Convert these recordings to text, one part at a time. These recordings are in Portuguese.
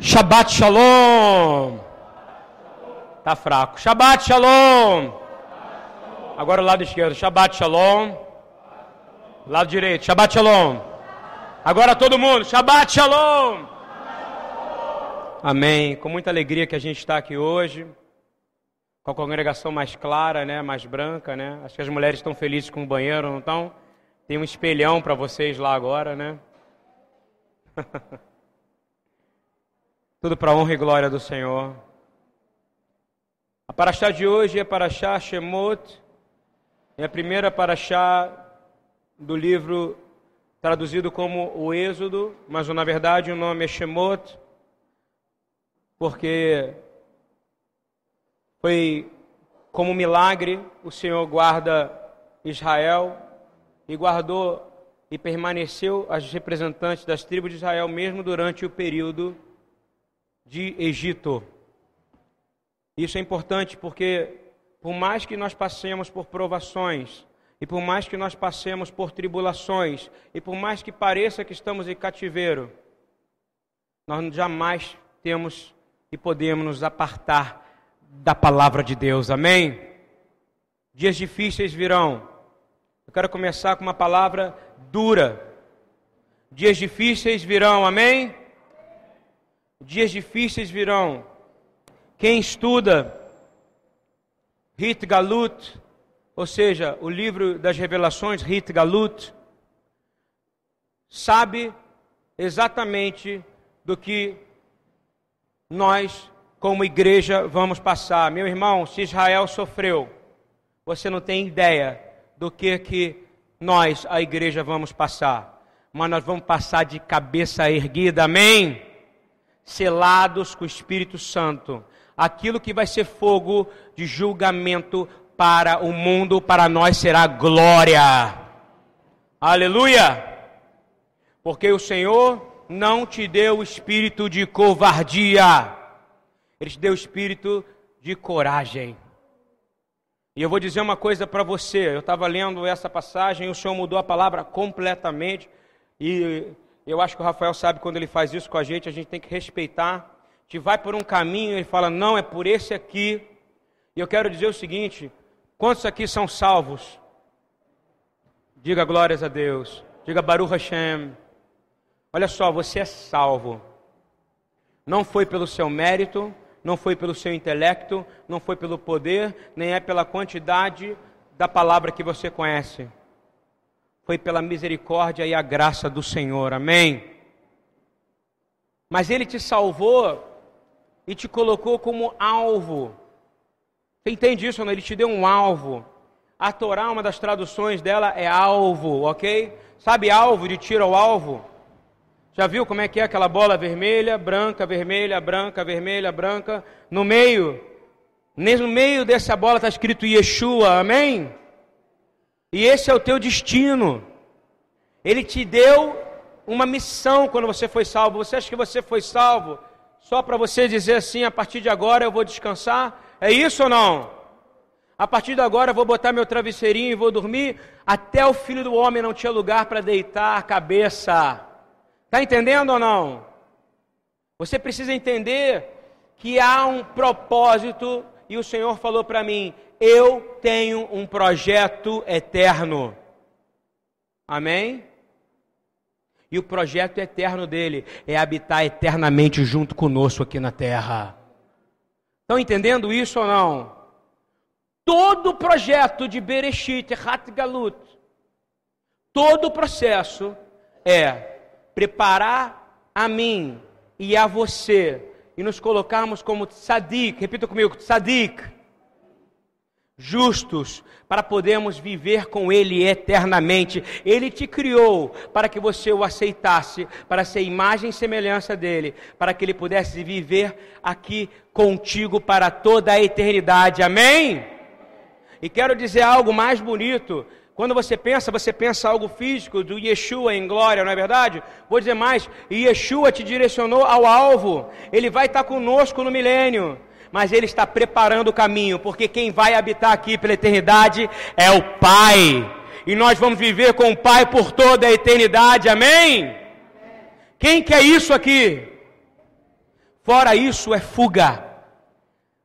Shabbat Shalom. Tá fraco. Shabbat Shalom. Agora o lado esquerdo. Shabbat Shalom. Lado direito. Shabbat Shalom. Agora todo mundo. Shabbat Shalom. Amém. Com muita alegria que a gente está aqui hoje. Com a congregação mais clara, né? Mais branca, né? Acho que as mulheres estão felizes com o banheiro, não estão? Tem um espelhão para vocês lá agora, né? Tudo para honra e glória do Senhor. A paraxá de hoje é paraxá Shemot, é a primeira paraxá do livro traduzido como o Êxodo, mas na verdade o nome é Shemot, porque foi como milagre o Senhor guarda Israel e guardou e permaneceu as representantes das tribos de Israel mesmo durante o período de Egito. Isso é importante porque, por mais que nós passemos por provações, e por mais que nós passemos por tribulações, e por mais que pareça que estamos em cativeiro, nós jamais temos e podemos nos apartar da palavra de Deus, amém? Dias difíceis virão, eu quero começar com uma palavra dura. Dias difíceis virão, amém? Dias difíceis virão. Quem estuda Hit Galut, ou seja, o livro das revelações, Hit Galut, sabe exatamente do que nós, como igreja, vamos passar. Meu irmão, se Israel sofreu, você não tem ideia do que que nós, a igreja, vamos passar. Mas nós vamos passar de cabeça erguida, amém? Selados com o Espírito Santo. Aquilo que vai ser fogo de julgamento para o mundo, para nós será glória. Aleluia! Porque o Senhor não te deu o espírito de covardia, Ele te deu o espírito de coragem. E eu vou dizer uma coisa para você. Eu estava lendo essa passagem, o Senhor mudou a palavra completamente. E eu acho que o Rafael sabe quando ele faz isso com a gente, a gente tem que respeitar. Gente vai por um caminho, ele fala, não, é por esse aqui. E eu quero dizer o seguinte: quantos aqui são salvos? Diga glórias a Deus. Diga Baruch Hashem. Olha só, você é salvo. Não foi pelo seu mérito, não foi pelo seu intelecto, não foi pelo poder, nem é pela quantidade da palavra que você conhece. Foi pela misericórdia e a graça do Senhor. Amém. Mas ele te salvou e te colocou como alvo. Você entende isso? Não? Ele te deu um alvo. A Torá, uma das traduções dela é alvo, ok? Sabe alvo de tiro ao alvo? Já viu como é que é aquela bola vermelha, branca, vermelha, branca, vermelha, branca? No meio, no meio dessa bola está escrito Yeshua, amém? E esse é o teu destino. Ele te deu uma missão quando você foi salvo. Você acha que você foi salvo só para você dizer assim: a partir de agora eu vou descansar? É isso ou não? A partir de agora eu vou botar meu travesseirinho e vou dormir. Até o filho do homem não tinha lugar para deitar a cabeça. Está entendendo ou não? Você precisa entender que há um propósito e o Senhor falou para mim: eu tenho um projeto eterno. Amém? E o projeto eterno dele é habitar eternamente junto conosco aqui na terra. Estão entendendo isso ou não? Todo o projeto de Bereshit, Hat Galut, todo o processo é preparar a mim e a você e nos colocarmos como tzadik, repita comigo, tzadik, justos, para podermos viver com Ele eternamente. Ele te criou para que você o aceitasse, para ser imagem e semelhança dele, para que Ele pudesse viver aqui contigo para toda a eternidade. Amém? E quero dizer algo mais bonito quando você pensa, você pensa algo físico do Yeshua em glória, não é verdade? Vou dizer mais: Yeshua te direcionou ao alvo, ele vai estar conosco no milênio, mas ele está preparando o caminho, porque quem vai habitar aqui pela eternidade é o Pai, e nós vamos viver com o Pai por toda a eternidade, amém? Quem quer isso aqui? Fora isso, é fuga.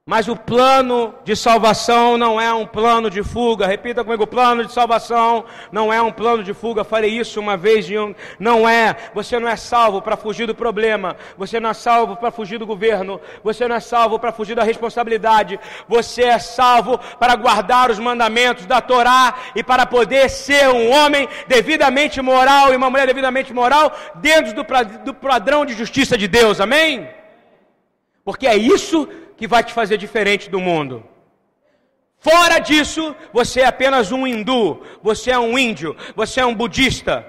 Mas o plano de salvação não é um plano de fuga. Repita comigo: o plano de salvação não é um plano de fuga. Falei isso uma vez um... não é. Você não é salvo para fugir do problema. Você não é salvo para fugir do governo. Você não é salvo para fugir da responsabilidade. Você é salvo para guardar os mandamentos da Torá e para poder ser um homem devidamente moral e uma mulher devidamente moral dentro do, do padrão de justiça de Deus. Amém? Porque é isso que vai te fazer diferente do mundo. Fora disso, você é apenas um hindu, você é um índio, você é um budista.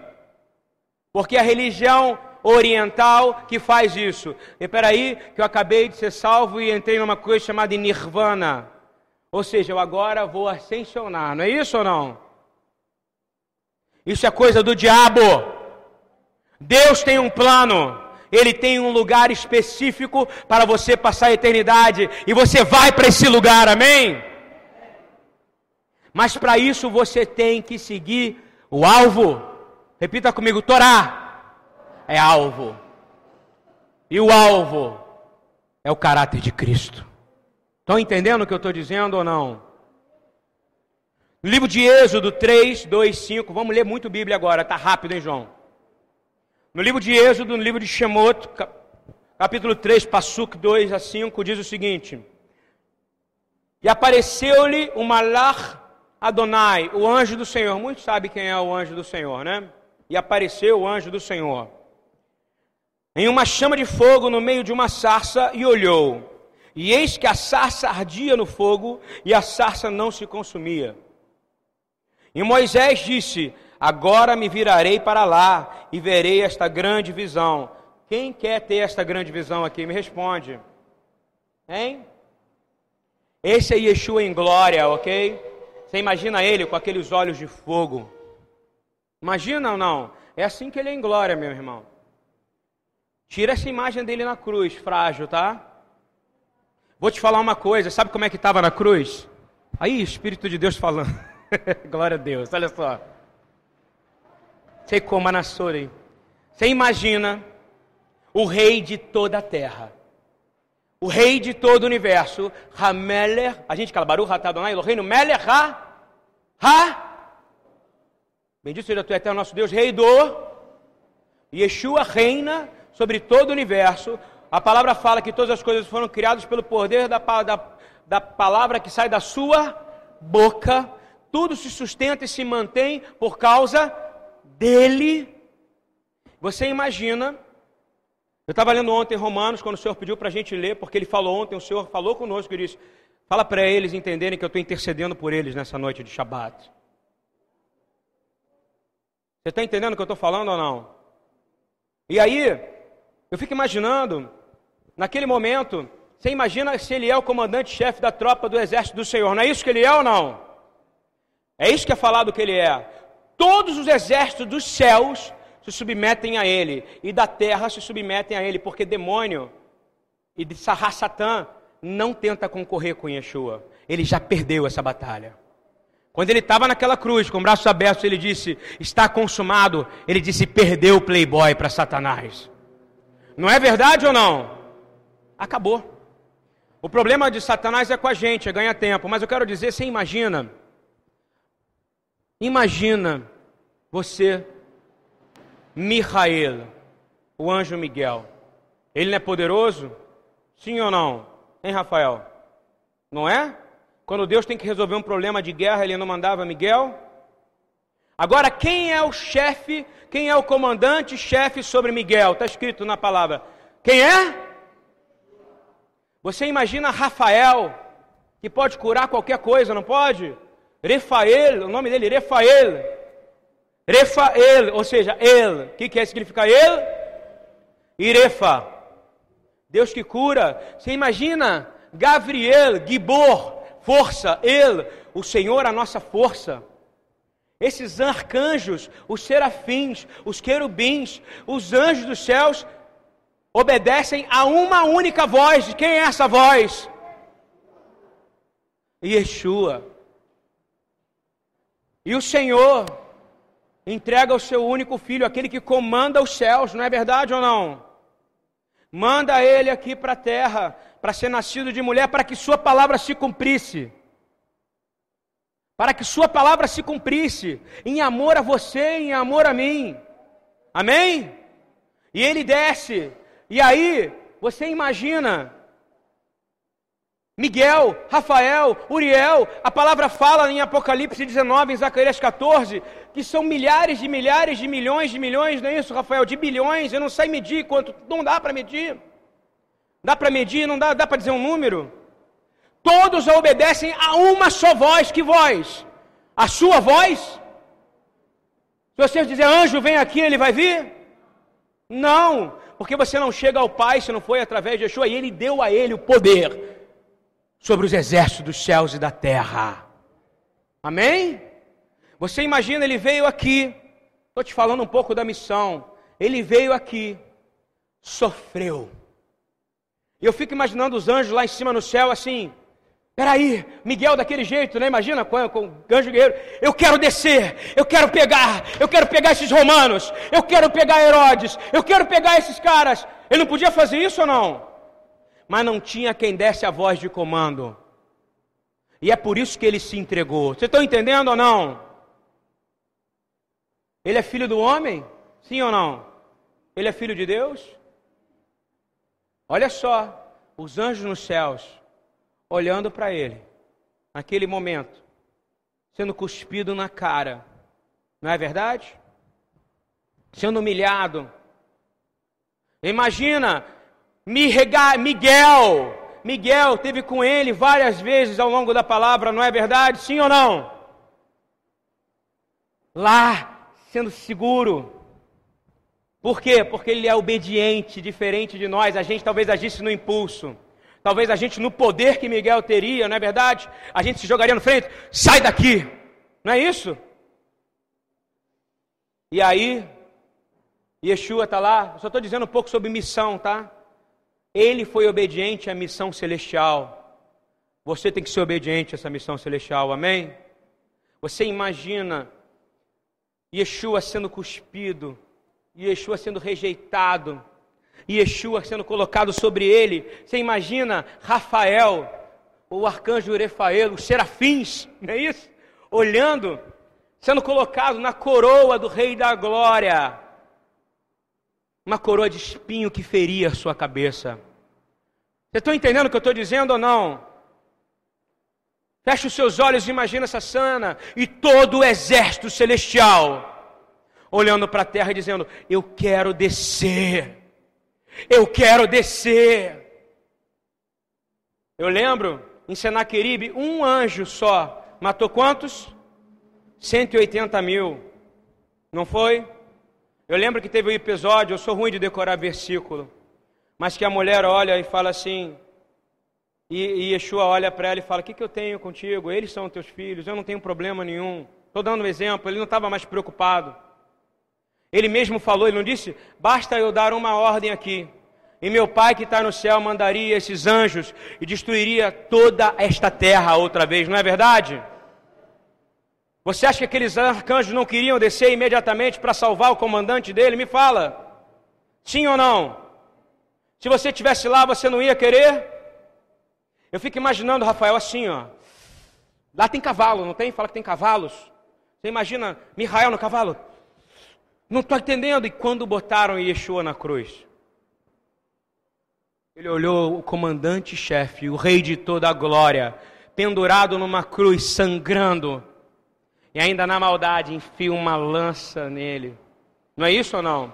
Porque a religião oriental que faz isso. E peraí, que eu acabei de ser salvo e entrei numa coisa chamada nirvana. Ou seja, eu agora vou ascensionar, não é isso ou não? Isso é coisa do diabo. Deus tem um plano. Ele tem um lugar específico para você passar a eternidade e você vai para esse lugar, amém? Mas para isso você tem que seguir o alvo. Repita comigo: Torá é alvo. E o alvo é o caráter de Cristo. Estão entendendo o que eu estou dizendo ou não? No livro de Êxodo 3, 2, 5, vamos ler muito Bíblia agora, está rápido, hein, João? No livro de Êxodo, no livro de Shemot, capítulo 3, Passuk 2 a 5, diz o seguinte: E apareceu-lhe o Malach Adonai, o anjo do Senhor. Muitos sabem quem é o anjo do Senhor, né? E apareceu o anjo do Senhor em uma chama de fogo no meio de uma sarça e olhou. E eis que a sarça ardia no fogo e a sarça não se consumia. E Moisés disse: Agora me virarei para lá e verei esta grande visão. Quem quer ter esta grande visão aqui? Me responde. Hein? Esse é Yeshua em glória, ok? Você imagina ele com aqueles olhos de fogo. Imagina ou não? É assim que ele é em glória, meu irmão. Tira essa imagem dele na cruz, frágil, tá? Vou te falar uma coisa, sabe como é que estava na cruz? Aí, Espírito de Deus falando. glória a Deus, olha só. Sekomanasorei. Você imagina o rei de toda a terra, o rei de todo o universo, Hameler, a gente fala Baruch Hatadonai, o reino Meler Ha, Ha, bendito seja tu eterno nosso Deus, rei do, Yeshua reina sobre todo o universo, a palavra fala que todas as coisas foram criadas pelo poder da, da, da palavra que sai da sua boca, tudo se sustenta e se mantém por causa dele. Você imagina, eu estava lendo ontem Romanos, quando o Senhor pediu para a gente ler, porque ele falou ontem, o Senhor falou conosco e disse: fala para eles entenderem que eu estou intercedendo por eles nessa noite de Shabat. Você está entendendo o que eu estou falando ou não? E aí, eu fico imaginando, naquele momento, você imagina se ele é o comandante-chefe da tropa do exército do Senhor, não é isso que ele é ou não? É isso que é falado que ele é todos os exércitos dos céus se submetem a ele, e da terra se submetem a ele, porque demônio e de Satã não tenta concorrer com Yeshua. Ele já perdeu essa batalha. Quando ele estava naquela cruz, com braços abertos, ele disse: Está consumado. Ele disse: Perdeu o playboy para Satanás. Não é verdade ou não? Acabou. O problema de Satanás é com a gente, é ganhar tempo. Mas eu quero dizer: você imagina Imagina você, Michael, o anjo Miguel. Ele não é poderoso? Sim ou não? Hein, Rafael? Não é? Quando Deus tem que resolver um problema de guerra, ele não mandava Miguel? Agora, quem é o chefe, quem é o comandante-chefe sobre Miguel? Está escrito na palavra. Quem é? Você imagina Rafael, que pode curar qualquer coisa, não pode? Refael, o nome dele, Refael. Refael, ou seja, El. O que, que significar El? Irefa. Deus que cura. Você imagina? Gabriel, Gibor, força, El, o Senhor, a nossa força. Esses arcanjos, os serafins, os querubins, os anjos dos céus, obedecem a uma única voz. Quem é essa voz? Yeshua. E o Senhor entrega o seu único filho, aquele que comanda os céus, não é verdade ou não? Manda ele aqui para a terra, para ser nascido de mulher, para que sua palavra se cumprisse. Para que sua palavra se cumprisse, em amor a você, em amor a mim. Amém? E ele desce, e aí você imagina Miguel, Rafael, Uriel, a palavra fala em Apocalipse 19, em Zacarias 14, que são milhares de milhares de milhões de milhões, não é isso, Rafael? De bilhões, eu não sei medir quanto, não dá para medir. Dá para medir, não dá, dá para dizer um número? Todos obedecem a uma só voz, que voz? A sua voz? Se você dizer anjo, vem aqui, ele vai vir? Não, porque você não chega ao Pai se não foi através de Yeshua, e ele deu a ele o poder sobre os exércitos dos céus e da terra. Amém? Você imagina, ele veio aqui, estou te falando um pouco da missão. Ele veio aqui, sofreu. E eu fico imaginando os anjos lá em cima no céu assim. Peraí, Miguel daquele jeito, né? Imagina com, com o anjo guerreiro. Eu quero descer, eu quero pegar, eu quero pegar esses romanos, eu quero pegar Herodes, eu quero pegar esses caras. Ele não podia fazer isso ou não? Mas não tinha quem desse a voz de comando. E é por isso que ele se entregou. Vocês estão entendendo ou não? Ele é filho do homem? Sim ou não? Ele é filho de Deus? Olha só, os anjos nos céus, olhando para ele, naquele momento, sendo cuspido na cara, não é verdade? Sendo humilhado. Imagina Miguel, Miguel teve com ele várias vezes ao longo da palavra, não é verdade? Sim ou não? Lá, sendo seguro. Por quê? Porque ele é obediente, diferente de nós. A gente talvez agisse no impulso. Talvez a gente, no poder que Miguel teria, não é verdade? A gente se jogaria no frente, sai daqui. Não é isso? E aí, Yeshua está lá. só estou dizendo um pouco sobre missão, tá? Ele foi obediente à missão celestial. Você tem que ser obediente a essa missão celestial, amém? Você imagina Yeshua sendo cuspido, Yeshua sendo rejeitado, Yeshua sendo colocado sobre ele. Você imagina Rafael, o arcanjo Urefael, os serafins, não é isso? Olhando, sendo colocado na coroa do Rei da Glória uma coroa de espinho que feria a sua cabeça. Vocês estão entendendo o que eu estou dizendo ou não? Feche os seus olhos e imagina essa cena e todo o exército celestial olhando para a terra e dizendo: Eu quero descer, eu quero descer. Eu lembro em Senaqueribe, um anjo só matou quantos? 180 mil, não foi? Eu lembro que teve um episódio, eu sou ruim de decorar versículo, mas que a mulher olha e fala assim, e, e Yeshua olha para ela e fala: O que, que eu tenho contigo? Eles são teus filhos, eu não tenho problema nenhum. Estou dando um exemplo, ele não estava mais preocupado. Ele mesmo falou, ele não disse: Basta eu dar uma ordem aqui, e meu Pai que está no céu mandaria esses anjos e destruiria toda esta terra outra vez, não é verdade? Você acha que aqueles arcanjos não queriam descer imediatamente para salvar o comandante dele? Me fala. Sim ou não? Se você estivesse lá, você não ia querer? Eu fico imaginando Rafael assim, ó. Lá tem cavalo, não tem? Fala que tem cavalos. Você imagina Mihael no cavalo? Não estou entendendo. E quando botaram Yeshua na cruz? Ele olhou o comandante-chefe, o rei de toda a glória, pendurado numa cruz, sangrando e ainda na maldade enfia uma lança nele. Não é isso ou não?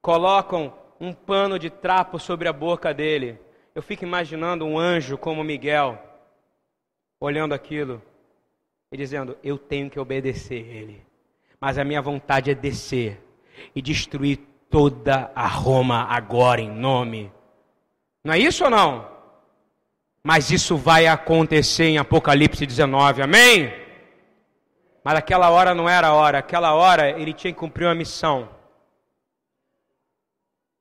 Colocam um pano de trapo sobre a boca dele. Eu fico imaginando um anjo como Miguel, olhando aquilo e dizendo: Eu tenho que obedecer ele, mas a minha vontade é descer e destruir toda a Roma agora em nome. Não é isso ou não? Mas isso vai acontecer em Apocalipse 19, amém? Mas aquela hora não era a hora, aquela hora ele tinha que cumprir uma missão.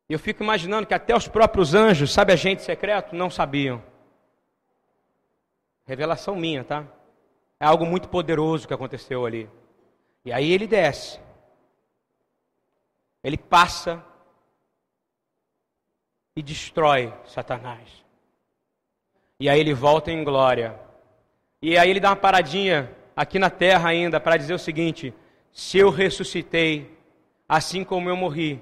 E eu fico imaginando que até os próprios anjos, sabe, agente secreto, não sabiam. Revelação minha, tá? É algo muito poderoso que aconteceu ali. E aí ele desce. Ele passa e destrói Satanás. E aí ele volta em glória. E aí ele dá uma paradinha aqui na terra ainda para dizer o seguinte: se eu ressuscitei, assim como eu morri,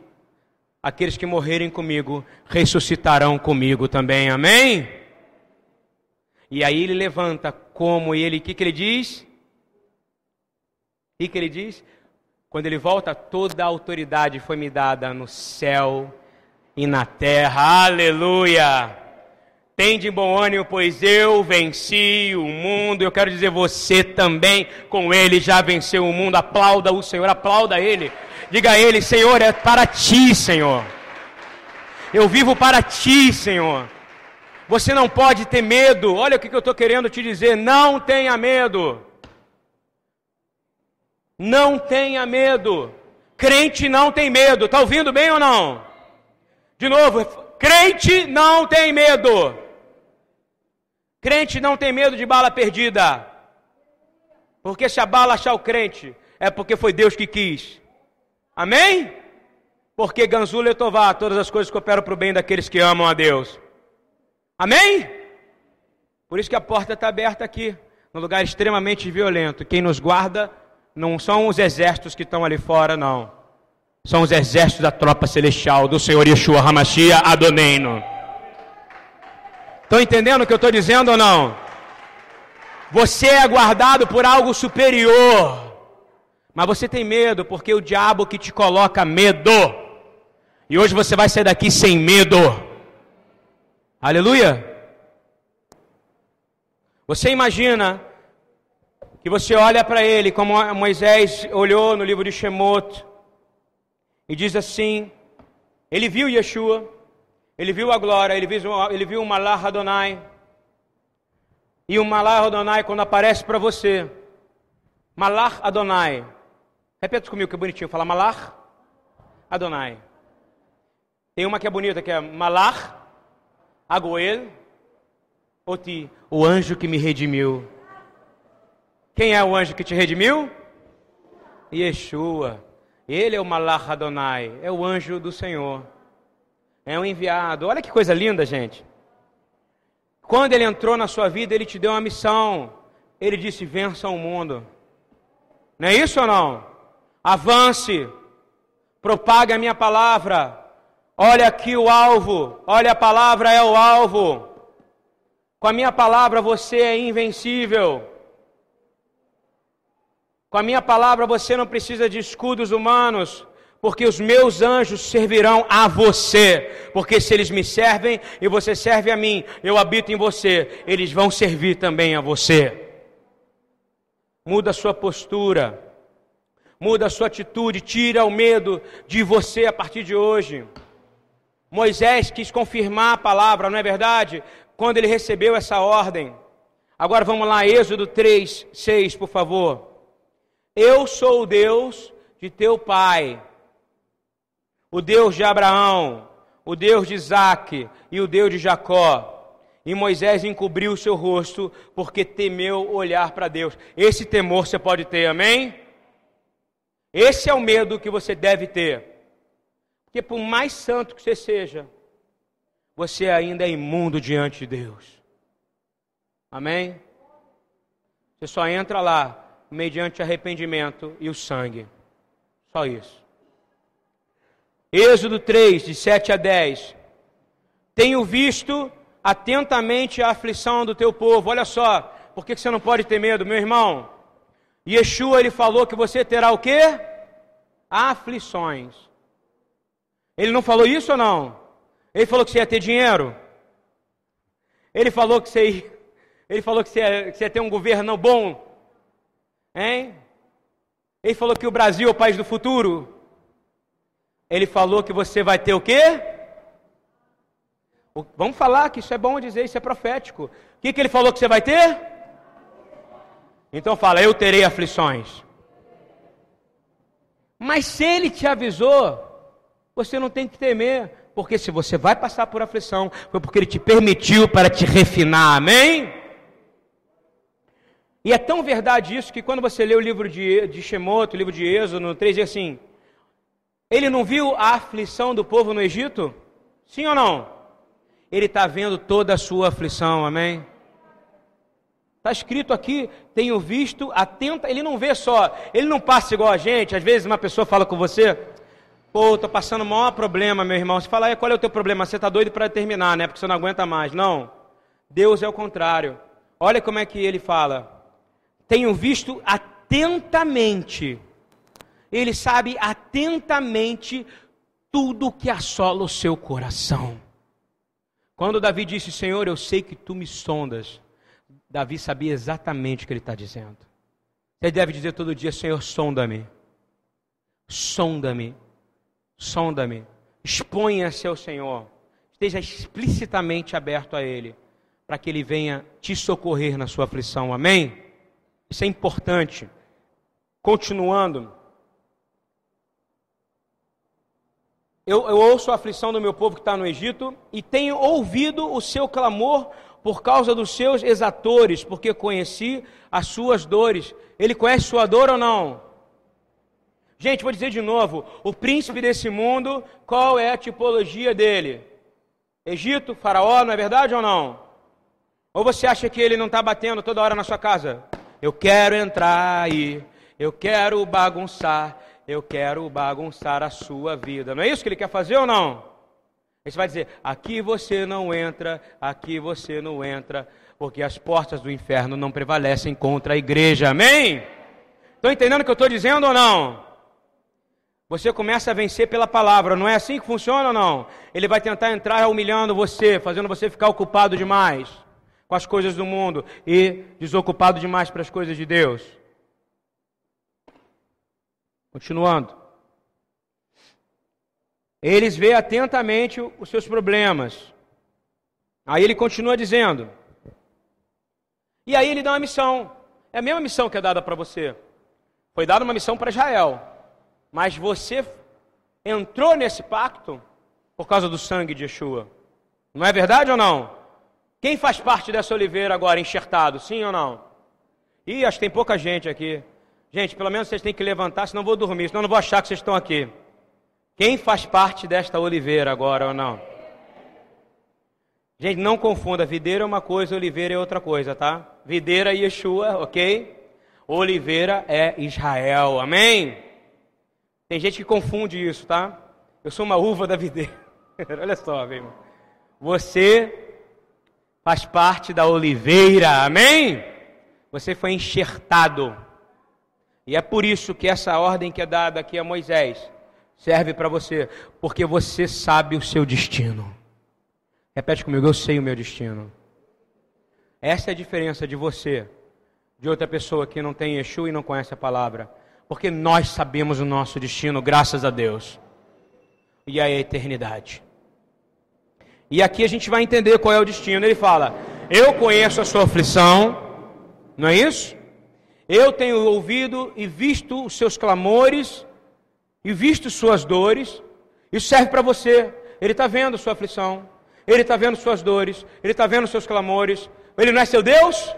aqueles que morrerem comigo ressuscitarão comigo também. Amém? E aí ele levanta como ele, o que, que ele diz? O que, que ele diz? Quando ele volta, toda a autoridade foi me dada no céu e na terra. Aleluia! Tende bom ânimo, pois eu venci o mundo. Eu quero dizer, você também com ele já venceu o mundo. Aplauda o Senhor, aplauda ele. Diga a ele, Senhor, é para ti, Senhor. Eu vivo para ti, Senhor. Você não pode ter medo. Olha o que eu estou querendo te dizer. Não tenha medo. Não tenha medo. Crente não tem medo. Está ouvindo bem ou não? De novo, crente não tem medo. Crente não tem medo de bala perdida. Porque se a bala achar o crente, é porque foi Deus que quis. Amém? Porque Ganzula e Tová, todas as coisas cooperam para o bem daqueles que amam a Deus. Amém? Por isso que a porta está aberta aqui, num lugar extremamente violento. Quem nos guarda não são os exércitos que estão ali fora, não. São os exércitos da tropa celestial do Senhor Yeshua Hamashia Adoneino. Estão entendendo o que eu estou dizendo ou não? Você é guardado por algo superior. Mas você tem medo porque o diabo que te coloca medo. E hoje você vai sair daqui sem medo. Aleluia. Você imagina que você olha para ele como Moisés olhou no livro de Shemot e diz assim: ele viu Yeshua, ele viu a glória, ele viu, ele viu o Malach Adonai. E o Malach Adonai, quando aparece para você, Malach Adonai. Repete comigo que é bonitinho. Fala Malach Adonai. Tem uma que é bonita, que é Malach Agoel Oti, o anjo que me redimiu. Quem é o anjo que te redimiu? Yeshua. Ele é o Malach Adonai, é o anjo do Senhor é um enviado. Olha que coisa linda, gente. Quando ele entrou na sua vida, ele te deu uma missão. Ele disse: vença o mundo. Não é isso ou não? Avance, propague a minha palavra. Olha aqui o alvo, olha a palavra é o alvo. Com a minha palavra você é invencível. Com a minha palavra você não precisa de escudos humanos porque os meus anjos servirão a você. Porque se eles me servem e você serve a mim, eu habito em você, eles vão servir também a você. Muda a sua postura, muda a sua atitude, tira o medo de você a partir de hoje. Moisés quis confirmar a palavra, não é verdade? Quando ele recebeu essa ordem. Agora vamos lá, Êxodo 3, 6, por favor. Eu sou o Deus de teu pai o Deus de Abraão, o Deus de Isaac e o Deus de Jacó. E Moisés encobriu o seu rosto porque temeu olhar para Deus. Esse temor você pode ter, amém? Esse é o medo que você deve ter. Porque por mais santo que você seja, você ainda é imundo diante de Deus. Amém? Você só entra lá mediante arrependimento e o sangue. Só isso. Êxodo 3, de 7 a 10. Tenho visto atentamente a aflição do teu povo. Olha só, por que você não pode ter medo, meu irmão? Yeshua, ele falou que você terá o quê? Aflições. Ele não falou isso ou não? Ele falou que você ia ter dinheiro. Ele falou que você ia, ele falou que você, ia, que você ia ter um governo bom. Hein? Ele falou que o Brasil é o país do futuro. Ele falou que você vai ter o quê? O, vamos falar que isso é bom dizer, isso é profético. O que, que ele falou que você vai ter? Então fala, eu terei aflições. Mas se ele te avisou, você não tem que temer, porque se você vai passar por aflição, foi porque ele te permitiu para te refinar, amém? E é tão verdade isso que quando você lê o livro de, de Shemot, o livro de Êxodo, no 3, diz assim: ele não viu a aflição do povo no Egito? Sim ou não? Ele está vendo toda a sua aflição, amém? Está escrito aqui, tenho visto, atenta, ele não vê só, ele não passa igual a gente, às vezes uma pessoa fala com você, pô, estou passando o maior problema, meu irmão, você fala, qual é o teu problema? Você está doido para terminar, né, porque você não aguenta mais, não, Deus é o contrário, olha como é que ele fala, tenho visto atentamente, ele sabe atentamente tudo que assola o seu coração. Quando Davi disse, Senhor, eu sei que tu me sondas, Davi sabia exatamente o que ele está dizendo. Ele deve dizer todo dia: Senhor, sonda-me, sonda-me, sonda-me, exponha-se ao Senhor, esteja explicitamente aberto a Ele, para que Ele venha te socorrer na sua aflição, amém? Isso é importante. Continuando, eu, eu ouço a aflição do meu povo que está no Egito e tenho ouvido o seu clamor por causa dos seus exatores, porque conheci as suas dores. Ele conhece sua dor ou não? Gente, vou dizer de novo: o príncipe desse mundo, qual é a tipologia dele? Egito, Faraó, não é verdade ou não? Ou você acha que ele não está batendo toda hora na sua casa? Eu quero entrar aí, eu quero bagunçar, eu quero bagunçar a sua vida. Não é isso que ele quer fazer ou não? Você vai dizer: aqui você não entra, aqui você não entra, porque as portas do inferno não prevalecem contra a igreja. Amém? Estão entendendo o que eu estou dizendo ou não? Você começa a vencer pela palavra, não é assim que funciona ou não? Ele vai tentar entrar humilhando você, fazendo você ficar ocupado demais com as coisas do mundo e desocupado demais para as coisas de Deus. Continuando. Eles veem atentamente os seus problemas. Aí ele continua dizendo. E aí ele dá uma missão. É a mesma missão que é dada para você. Foi dada uma missão para Israel. Mas você entrou nesse pacto por causa do sangue de Yeshua. Não é verdade ou não? Quem faz parte dessa oliveira agora enxertado? Sim ou não? Ih, acho que tem pouca gente aqui. Gente, pelo menos vocês têm que levantar, senão eu vou dormir, senão eu não vou achar que vocês estão aqui. Quem faz parte desta oliveira agora ou não? Gente, não confunda, videira é uma coisa, oliveira é outra coisa, tá? Videira é Yeshua, ok? Oliveira é Israel, amém? Tem gente que confunde isso, tá? Eu sou uma uva da videira. Olha só, meu irmão. Você faz parte da oliveira, amém? Você foi enxertado. E é por isso que essa ordem que é dada aqui a Moisés serve para você, porque você sabe o seu destino. Repete comigo, eu sei o meu destino. Essa é a diferença de você, de outra pessoa que não tem Yeshua e não conhece a palavra. Porque nós sabemos o nosso destino, graças a Deus. E a eternidade. E aqui a gente vai entender qual é o destino. Ele fala: Eu conheço a sua aflição, não é isso? Eu tenho ouvido e visto os seus clamores e visto suas dores, isso serve para você. Ele está vendo sua aflição, ele está vendo suas dores, ele está vendo seus clamores. Ele não é seu Deus?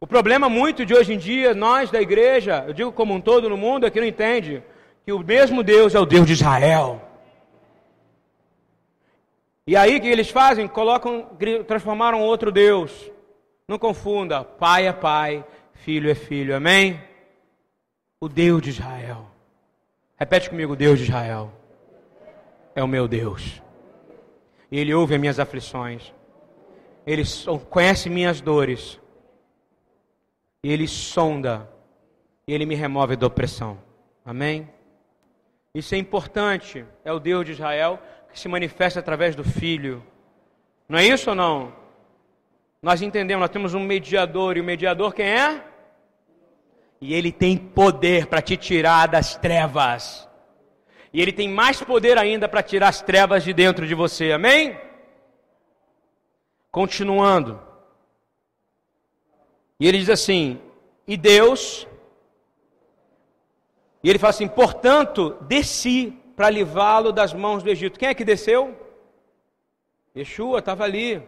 O problema muito de hoje em dia, nós da igreja, eu digo como um todo no mundo, é que não entende que o mesmo Deus é o Deus de Israel. E aí o que eles fazem? Colocam, transformaram outro Deus. Não confunda, pai é pai, filho é filho, amém? O Deus de Israel. Repete comigo, Deus de Israel. É o meu Deus. Ele ouve as minhas aflições. Ele conhece minhas dores. Ele sonda. E Ele me remove da opressão. Amém? Isso é importante. É o Deus de Israel que se manifesta através do Filho. Não é isso ou não? Nós entendemos, nós temos um mediador. E o mediador quem é? E ele tem poder para te tirar das trevas. E ele tem mais poder ainda para tirar as trevas de dentro de você. Amém? Continuando. E ele diz assim: E Deus. E ele fala assim: Portanto, desci para livrá-lo das mãos do Egito. Quem é que desceu? Yeshua estava ali.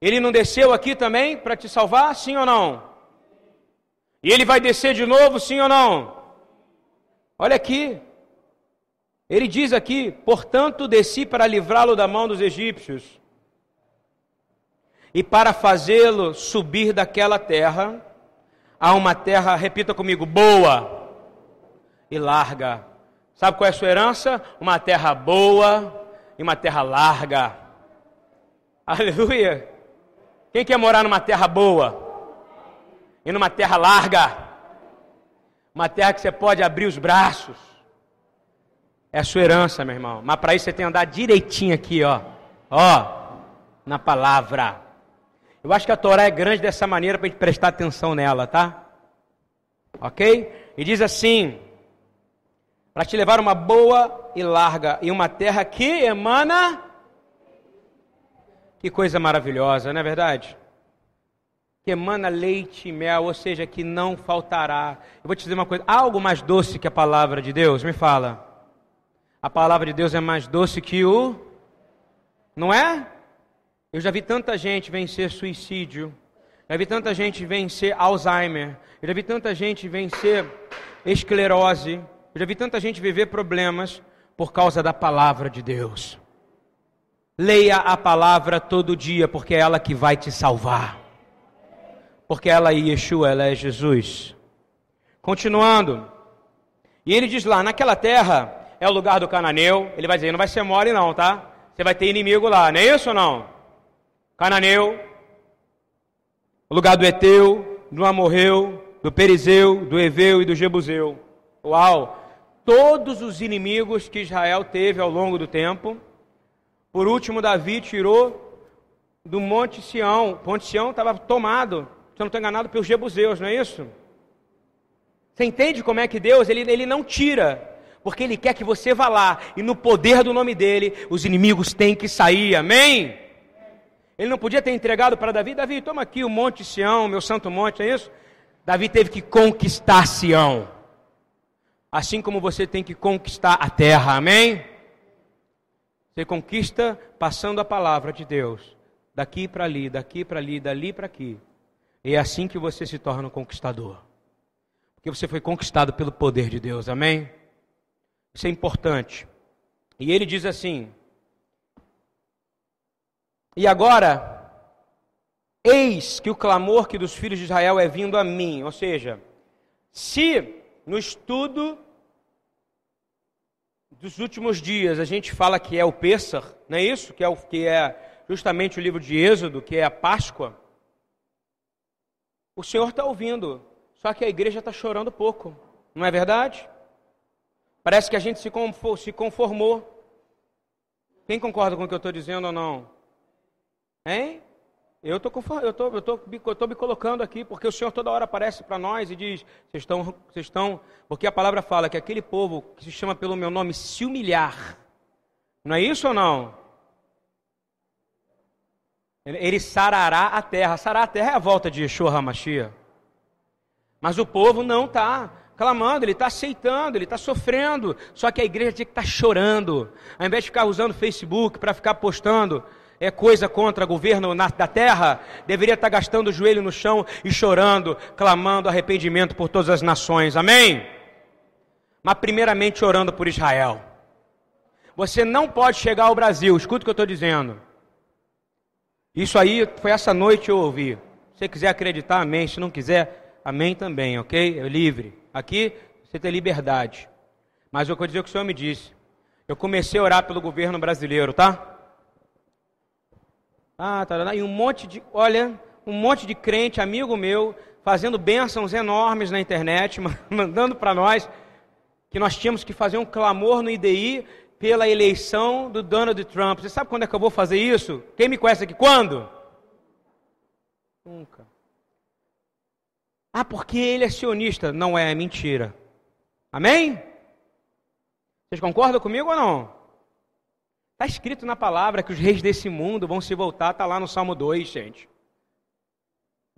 Ele não desceu aqui também para te salvar? Sim ou não? E ele vai descer de novo, sim ou não? Olha aqui. Ele diz aqui: portanto, desci para livrá-lo da mão dos egípcios e para fazê-lo subir daquela terra a uma terra, repita comigo, boa e larga. Sabe qual é a sua herança? Uma terra boa e uma terra larga. Aleluia. Quem quer morar numa terra boa? E numa terra larga? Uma terra que você pode abrir os braços. É a sua herança, meu irmão. Mas para isso você tem que andar direitinho aqui, ó. Ó, na palavra. Eu acho que a Torá é grande dessa maneira para a gente prestar atenção nela, tá? Ok? E diz assim: para te levar uma boa e larga e uma terra que emana. Que coisa maravilhosa, não é verdade? Que emana leite e mel, ou seja, que não faltará. Eu vou te dizer uma coisa: há algo mais doce que a palavra de Deus? Me fala. A palavra de Deus é mais doce que o. Não é? Eu já vi tanta gente vencer suicídio, já vi tanta gente vencer Alzheimer, eu já vi tanta gente vencer esclerose, eu já vi tanta gente viver problemas por causa da palavra de Deus. Leia a palavra todo dia, porque é ela que vai te salvar. Porque ela é Yeshua, ela é Jesus. Continuando. E ele diz lá: naquela terra é o lugar do cananeu. Ele vai dizer: não vai ser mole, não, tá? Você vai ter inimigo lá, não é isso ou não? Cananeu, o lugar do Eteu, do Amorreu, do Perizeu, do Eveu e do Jebuseu. Uau! Todos os inimigos que Israel teve ao longo do tempo. Por último, Davi tirou do Monte Sião. O Monte Sião estava tomado, se eu não estou enganado, pelos Jebuseus, não é isso? Você entende como é que Deus, ele, ele não tira, porque Ele quer que você vá lá, e no poder do nome dEle, os inimigos têm que sair, amém? Ele não podia ter entregado para Davi, Davi, toma aqui o Monte Sião, meu santo monte, é isso? Davi teve que conquistar Sião. Assim como você tem que conquistar a terra, amém? Você conquista passando a palavra de Deus, daqui para ali, daqui para ali, dali para aqui. E é assim que você se torna um conquistador. Porque você foi conquistado pelo poder de Deus, amém? Isso é importante. E ele diz assim: e agora, eis que o clamor que dos filhos de Israel é vindo a mim. Ou seja, se no estudo dos últimos dias a gente fala que é o Pêssar, não é isso? Que é, o, que é justamente o livro de Êxodo, que é a Páscoa. O Senhor está ouvindo, só que a igreja está chorando pouco, não é verdade? Parece que a gente se conformou. Quem concorda com o que eu estou dizendo ou não? Hein? Eu tô, tô me colocando aqui, porque o Senhor toda hora aparece para nós e diz: vocês estão, vocês estão. Porque a palavra fala que aquele povo que se chama pelo meu nome se humilhar. Não é isso ou não? Ele sarará a terra. Sarar a terra é a volta de Yeshua HaMashiach. Mas o povo não está clamando, ele está aceitando, ele está sofrendo. Só que a igreja tinha que estar tá chorando. Ao invés de ficar usando Facebook para ficar postando é coisa contra o governo na, da terra, deveria estar gastando o joelho no chão e chorando, clamando arrependimento por todas as nações. Amém? Mas primeiramente orando por Israel. Você não pode chegar ao Brasil, escuta o que eu estou dizendo. Isso aí foi essa noite eu ouvi. Se você quiser acreditar, amém. Se não quiser, amém também, ok? É livre. Aqui você tem liberdade. Mas eu vou dizer o que o Senhor me disse. Eu comecei a orar pelo governo brasileiro, tá? Ah, tá, e um monte de, olha, um monte de crente, amigo meu, fazendo bênçãos enormes na internet, mandando para nós que nós tínhamos que fazer um clamor no IDI pela eleição do Donald Trump. Você sabe quando é que eu vou fazer isso? Quem me conhece aqui? Quando? Nunca. Ah, porque ele é sionista. Não é, é mentira. Amém? Vocês concordam comigo ou não? Está escrito na palavra que os reis desse mundo vão se voltar, está lá no Salmo 2, gente.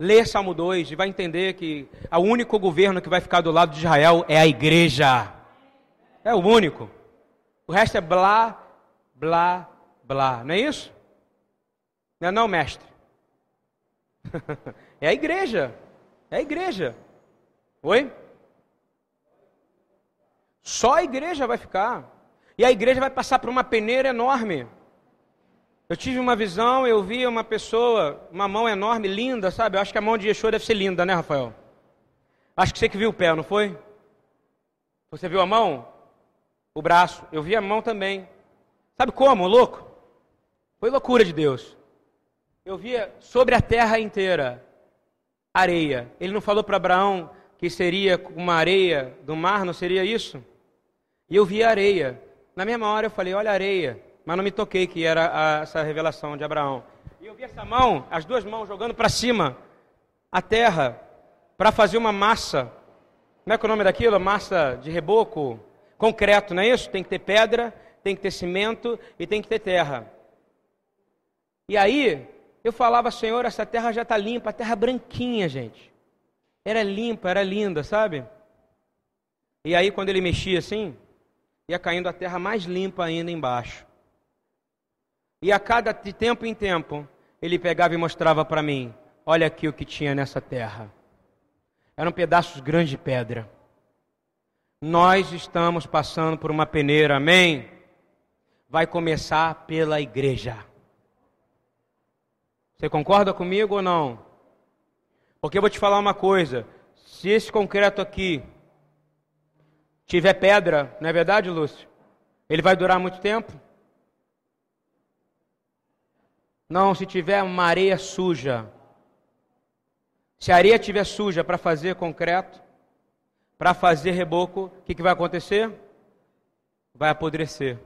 Lê Salmo 2 e vai entender que o único governo que vai ficar do lado de Israel é a igreja. É o único. O resto é blá, blá, blá. Não é isso? Não é não, mestre? é a igreja. É a igreja. Oi? Só a igreja vai ficar. E a igreja vai passar por uma peneira enorme. Eu tive uma visão, eu vi uma pessoa, uma mão enorme, linda, sabe? Eu acho que a mão de Yeshua deve ser linda, né, Rafael? Acho que você que viu o pé, não foi? Você viu a mão? O braço? Eu vi a mão também. Sabe como, louco? Foi loucura de Deus. Eu via sobre a terra inteira areia. Ele não falou para Abraão que seria uma areia do mar, não seria isso? E eu vi areia. Na mesma hora eu falei, olha areia. Mas não me toquei que era a, essa revelação de Abraão. E eu vi essa mão, as duas mãos jogando para cima a terra para fazer uma massa. Como é que é o nome daquilo? Massa de reboco, concreto, não é isso? Tem que ter pedra, tem que ter cimento e tem que ter terra. E aí, eu falava, Senhor, essa terra já está limpa, a terra branquinha, gente. Era limpa, era linda, sabe? E aí, quando ele mexia assim, ia caindo a terra mais limpa ainda embaixo. E a cada de tempo em tempo, ele pegava e mostrava para mim: olha aqui o que tinha nessa terra. Eram pedaços grandes de pedra. Nós estamos passando por uma peneira, amém? Vai começar pela igreja. Você concorda comigo ou não? Porque eu vou te falar uma coisa: se esse concreto aqui tiver pedra, não é verdade, Lúcio? Ele vai durar muito tempo? Não, se tiver uma areia suja. Se a areia estiver suja para fazer concreto, para fazer reboco, o que, que vai acontecer? Vai apodrecer.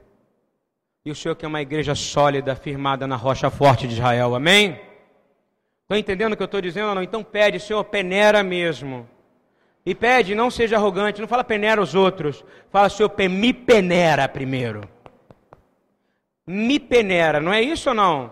E o Senhor quer uma igreja sólida, firmada na rocha forte de Israel. Amém? Estão entendendo o que eu estou dizendo não? Então pede, Senhor, peneira mesmo. E pede, não seja arrogante, não fala peneira os outros. Fala, Senhor, me peneira primeiro. Me peneira, não é isso ou não?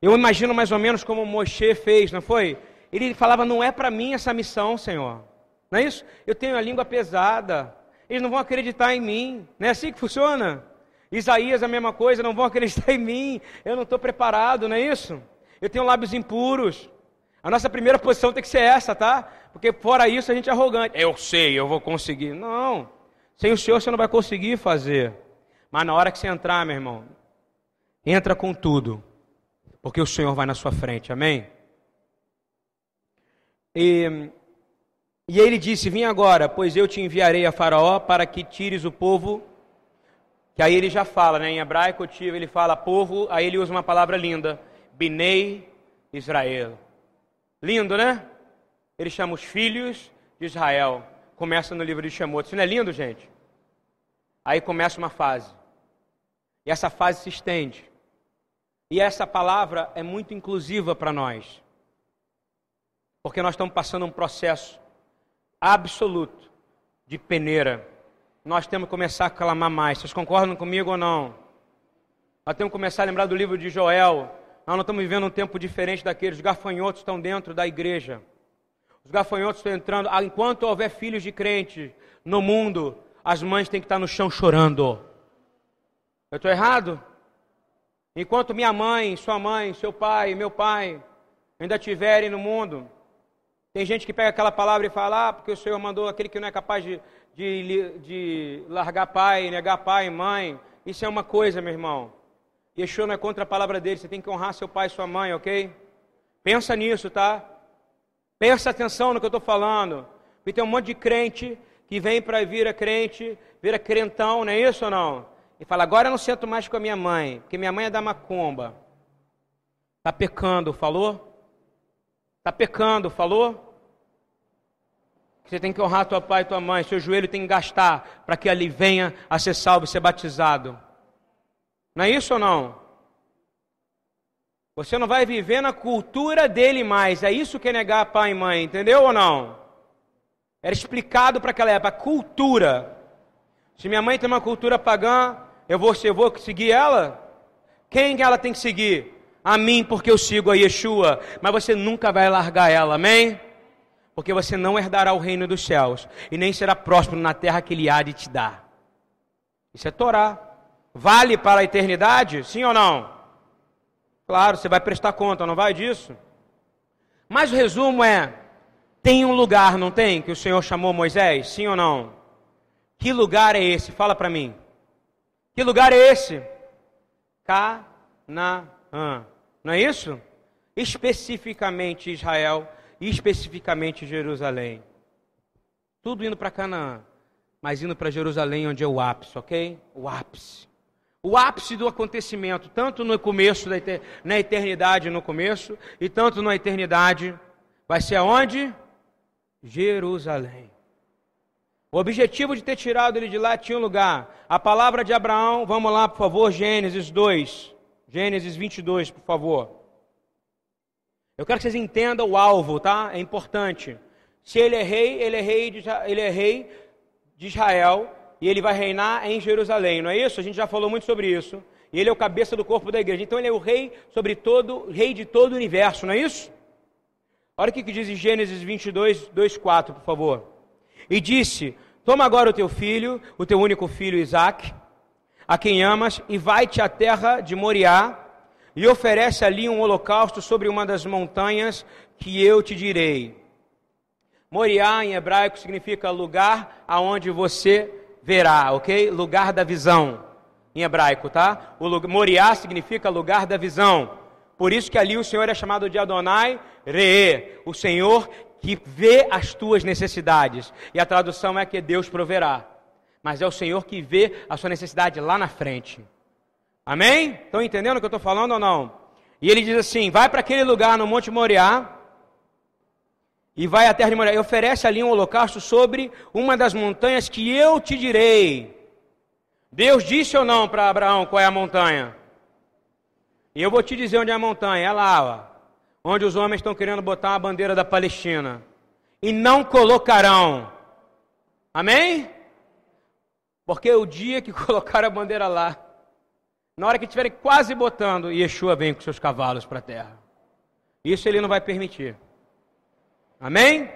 Eu imagino mais ou menos como Moshe fez, não foi? Ele falava: Não é para mim essa missão, Senhor. Não é isso? Eu tenho a língua pesada. Eles não vão acreditar em mim. Não é assim que funciona? Isaías, a mesma coisa, não vão acreditar em mim. Eu não estou preparado, não é isso? Eu tenho lábios impuros. A nossa primeira posição tem que ser essa, tá? Porque fora isso a gente é arrogante. Eu sei, eu vou conseguir. Não. Sem o Senhor você não vai conseguir fazer. Mas na hora que você entrar, meu irmão, entra com tudo porque o Senhor vai na sua frente, amém? E, e ele disse: Vim agora, pois eu te enviarei a Faraó para que tires o povo. Que aí ele já fala, né? Em hebraico, ele fala povo, aí ele usa uma palavra linda: Binei Israel. Lindo, né? Ele chama os filhos de Israel. Começa no livro de Shemot. Isso não é lindo, gente? Aí começa uma fase. E essa fase se estende. E essa palavra é muito inclusiva para nós. Porque nós estamos passando um processo absoluto de peneira. Nós temos que começar a clamar mais. Vocês concordam comigo ou não? Nós temos que começar a lembrar do livro de Joel. Nós não estamos vivendo um tempo diferente daqueles. Os gafanhotos estão dentro da igreja. Os gafanhotos estão entrando. Ah, enquanto houver filhos de crentes no mundo, as mães têm que estar no chão chorando. Eu estou errado? Enquanto minha mãe, sua mãe, seu pai, meu pai ainda estiverem no mundo, tem gente que pega aquela palavra e fala, ah, porque o Senhor mandou aquele que não é capaz de, de, de largar pai, negar pai e mãe. Isso é uma coisa, meu irmão. Yeshua não é contra a palavra dele, você tem que honrar seu pai e sua mãe, ok? Pensa nisso, tá? Presta atenção no que eu estou falando. Porque tem um monte de crente que vem para vir a crente, vira crentão, não é isso ou não? e fala: Agora eu não sento mais com a minha mãe, porque minha mãe é da macumba. Está pecando, falou? Está pecando, falou? Você tem que honrar teu pai e tua mãe, seu joelho tem que gastar para que ele venha a ser salvo e ser batizado. Não é isso ou não? Você não vai viver na cultura dele mais. É isso que é negar pai e mãe, entendeu ou não? Era explicado para aquela época, cultura. Se minha mãe tem uma cultura pagã, eu vou, eu vou seguir ela? Quem ela tem que seguir? A mim, porque eu sigo a Yeshua. Mas você nunca vai largar ela, amém? Porque você não herdará o reino dos céus. E nem será próspero na terra que ele há de te dar. Isso é Torá. Vale para a eternidade? Sim ou não? Claro, você vai prestar conta, não vai disso? Mas o resumo é: tem um lugar, não tem? Que o Senhor chamou Moisés? Sim ou não? Que lugar é esse? Fala para mim. Que lugar é esse? Canaã. Não é isso? Especificamente Israel, especificamente Jerusalém. Tudo indo para Canaã, mas indo para Jerusalém, onde é o ápice, ok? O ápice. O ápice do acontecimento, tanto no começo, da na eternidade no começo, e tanto na eternidade, vai ser aonde? Jerusalém. O objetivo de ter tirado ele de lá tinha um lugar. A palavra de Abraão, vamos lá, por favor, Gênesis 2. Gênesis 22, por favor. Eu quero que vocês entendam o alvo, tá? É importante. Se ele é rei, ele é rei de, ele é rei de Israel e ele vai reinar em Jerusalém, não é isso? A gente já falou muito sobre isso. E ele é o cabeça do corpo da igreja. Então ele é o rei sobre todo, rei de todo o universo, não é isso? Olha o que diz em Gênesis 22, 2, 4, por favor. E disse: Toma agora o teu filho, o teu único filho Isaque, a quem amas, e vai-te à terra de Moriá, e oferece ali um holocausto sobre uma das montanhas que eu te direi. Moriá em hebraico significa lugar aonde você verá, ok? Lugar da visão, em hebraico, tá? O Moriá significa lugar da visão. Por isso que ali o Senhor é chamado de Adonai Re, o Senhor que vê as tuas necessidades. E a tradução é que Deus proverá. Mas é o Senhor que vê a sua necessidade lá na frente. Amém? Estão entendendo o que eu estou falando ou não? E ele diz assim: vai para aquele lugar no Monte Moriá e vai à terra de Moriá e oferece ali um holocausto sobre uma das montanhas que eu te direi. Deus disse ou não para Abraão qual é a montanha? E eu vou te dizer onde é a montanha, é lá, ó, onde os homens estão querendo botar a bandeira da Palestina. E não colocarão. Amém? Porque o dia que colocar a bandeira lá, na hora que estiverem quase botando, Yeshua vem com seus cavalos para a terra. Isso ele não vai permitir. Amém?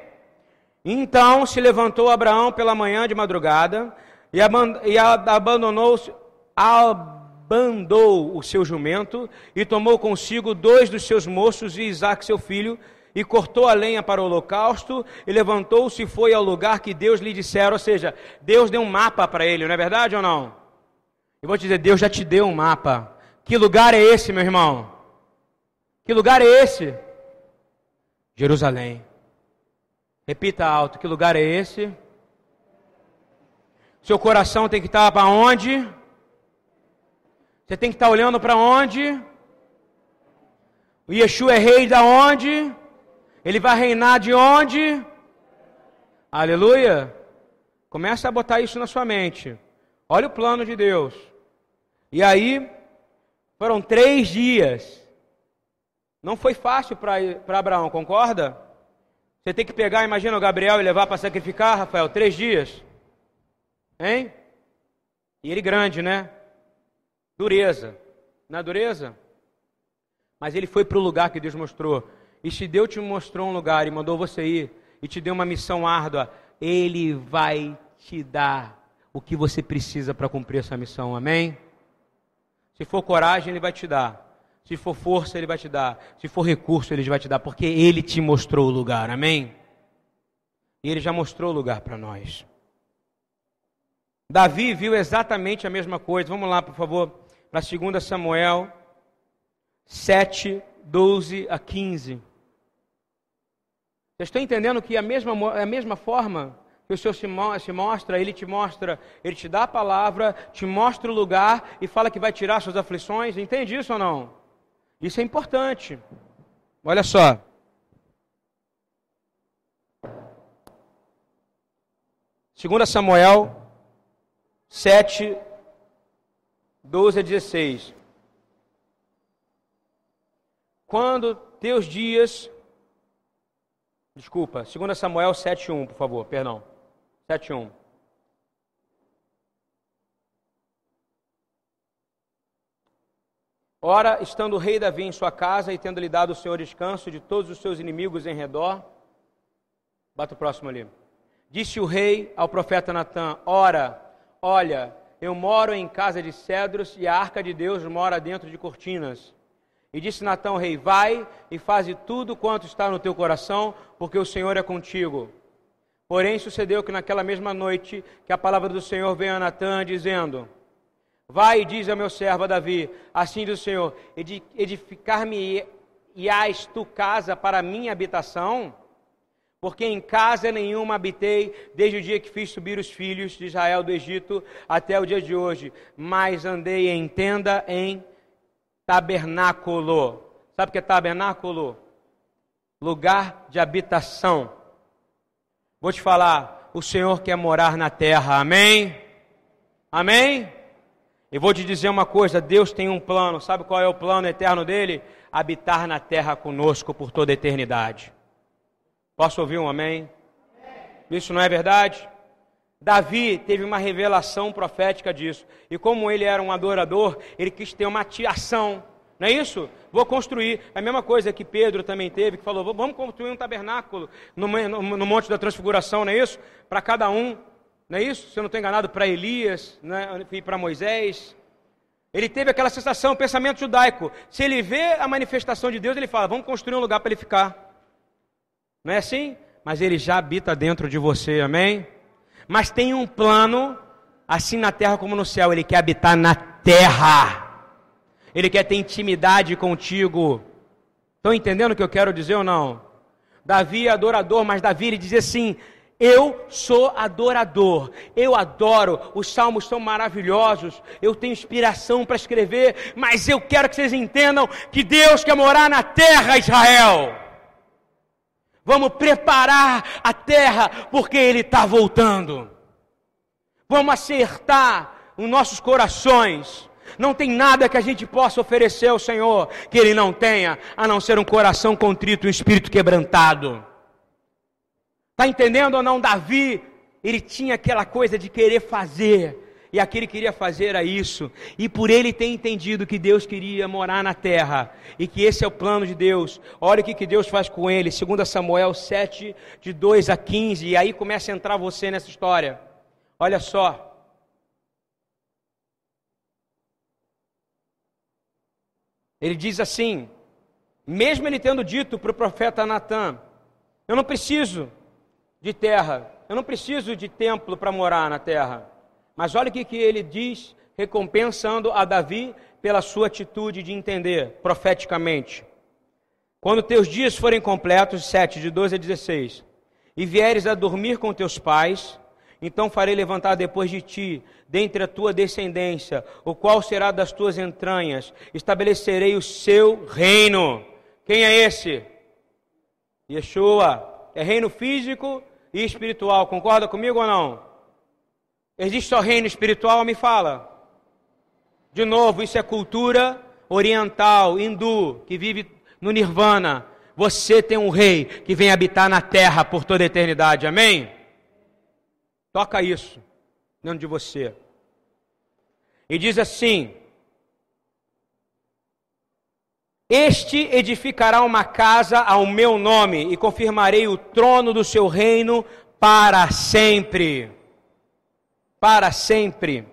Então se levantou Abraão pela manhã de madrugada e abandonou-se bandou o seu jumento e tomou consigo dois dos seus moços e Isaac seu filho e cortou a lenha para o holocausto e levantou-se e foi ao lugar que Deus lhe dissera, ou seja, Deus deu um mapa para ele, não é verdade ou não? Eu vou te dizer, Deus já te deu um mapa. Que lugar é esse, meu irmão? Que lugar é esse? Jerusalém. Repita alto, que lugar é esse? Seu coração tem que estar para onde? Você tem que estar olhando para onde? O Yeshua é rei da onde? Ele vai reinar de onde? Aleluia. Começa a botar isso na sua mente. Olha o plano de Deus. E aí, foram três dias. Não foi fácil para Abraão, concorda? Você tem que pegar, imagina o Gabriel e levar para sacrificar, Rafael, três dias. Hein? E ele grande, né? Dureza. Na dureza? Mas ele foi para o lugar que Deus mostrou. E se Deus te mostrou um lugar e mandou você ir, e te deu uma missão árdua, Ele vai te dar o que você precisa para cumprir essa missão. Amém? Se for coragem, Ele vai te dar. Se for força, Ele vai te dar. Se for recurso, Ele vai te dar. Porque Ele te mostrou o lugar. Amém? E Ele já mostrou o lugar para nós. Davi viu exatamente a mesma coisa. Vamos lá, por favor para 2 Samuel 7, 12 a 15. Estão entendendo que a mesma, a mesma forma que o Senhor se, se mostra, Ele te mostra, Ele te dá a palavra, te mostra o lugar e fala que vai tirar suas aflições? Entende isso ou não? Isso é importante. Olha só. Segunda Samuel 7, 12 a 16. Quando teus dias. Desculpa, 2 Samuel 7,1, por favor, perdão. 7,1. Ora, estando o rei Davi em sua casa e tendo lhe dado o Senhor descanso de todos os seus inimigos em redor. Bata o próximo ali. Disse o rei ao profeta Natã: Ora, olha, eu moro em casa de cedros e a arca de Deus mora dentro de cortinas. E disse Natão, rei: Vai e faze tudo quanto está no teu coração, porque o Senhor é contigo. Porém, sucedeu que naquela mesma noite que a palavra do Senhor veio a Natã, dizendo: Vai e diz ao meu servo Davi: Assim diz o Senhor: Edificar-me-ás tu casa para minha habitação? Porque em casa nenhuma habitei desde o dia que fiz subir os filhos de Israel do Egito até o dia de hoje, mas andei em tenda em tabernáculo. Sabe o que é tabernáculo? Lugar de habitação. Vou te falar, o Senhor quer morar na terra, amém? Amém? E vou te dizer uma coisa: Deus tem um plano, sabe qual é o plano eterno dele? Habitar na terra conosco por toda a eternidade. Posso ouvir um amém? Isso não é verdade? Davi teve uma revelação profética disso. E como ele era um adorador, ele quis ter uma ação. Não é isso? Vou construir. É a mesma coisa que Pedro também teve, que falou: vamos construir um tabernáculo no, no, no Monte da Transfiguração, não é isso? Para cada um. Não é isso? Se eu não estou enganado, para Elias né? e para Moisés. Ele teve aquela sensação, pensamento judaico. Se ele vê a manifestação de Deus, ele fala: vamos construir um lugar para ele ficar. Não é assim? Mas ele já habita dentro de você, amém? Mas tem um plano, assim na terra como no céu, ele quer habitar na terra. Ele quer ter intimidade contigo. Estão entendendo o que eu quero dizer ou não? Davi é adorador, mas Davi ele diz assim: eu sou adorador, eu adoro, os salmos são maravilhosos, eu tenho inspiração para escrever, mas eu quero que vocês entendam que Deus quer morar na terra, Israel. Vamos preparar a terra, porque Ele está voltando. Vamos acertar os nossos corações. Não tem nada que a gente possa oferecer ao Senhor que Ele não tenha, a não ser um coração contrito e um espírito quebrantado. Está entendendo ou não? Davi, ele tinha aquela coisa de querer fazer, e aquele queria fazer era isso. E por ele ter entendido que Deus queria morar na terra e que esse é o plano de Deus. Olha o que, que Deus faz com ele, 2 Samuel 7, de 2 a 15. E aí começa a entrar você nessa história. Olha só. Ele diz assim: mesmo ele tendo dito para o profeta Natan: Eu não preciso de terra, eu não preciso de templo para morar na terra. Mas olha o que, que ele diz, recompensando a Davi pela sua atitude de entender profeticamente. Quando teus dias forem completos, 7, de 12 a 16, e vieres a dormir com teus pais, então farei levantar depois de ti, dentre a tua descendência, o qual será das tuas entranhas, estabelecerei o seu reino. Quem é esse? Yeshua. É reino físico e espiritual. Concorda comigo ou não? Existe só reino espiritual? Me fala. De novo, isso é cultura oriental, hindu, que vive no nirvana. Você tem um rei que vem habitar na terra por toda a eternidade. Amém? Toca isso dentro de você. E diz assim: Este edificará uma casa ao meu nome e confirmarei o trono do seu reino para sempre para sempre.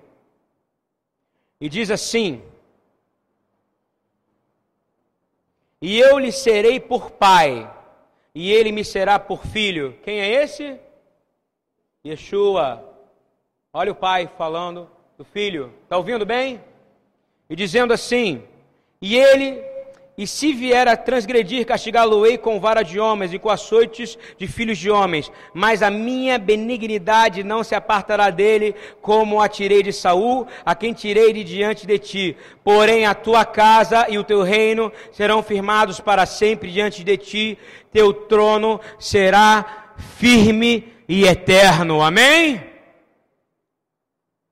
E diz assim: E eu lhe serei por pai, e ele me será por filho. Quem é esse? Yeshua. Olha o pai falando do filho. Está ouvindo bem? E dizendo assim: E ele e se vier a transgredir, castigá-lo-ei com vara de homens e com açoites de filhos de homens. Mas a minha benignidade não se apartará dele, como a tirei de Saul, a quem tirei de diante de ti. Porém, a tua casa e o teu reino serão firmados para sempre diante de ti. Teu trono será firme e eterno. Amém?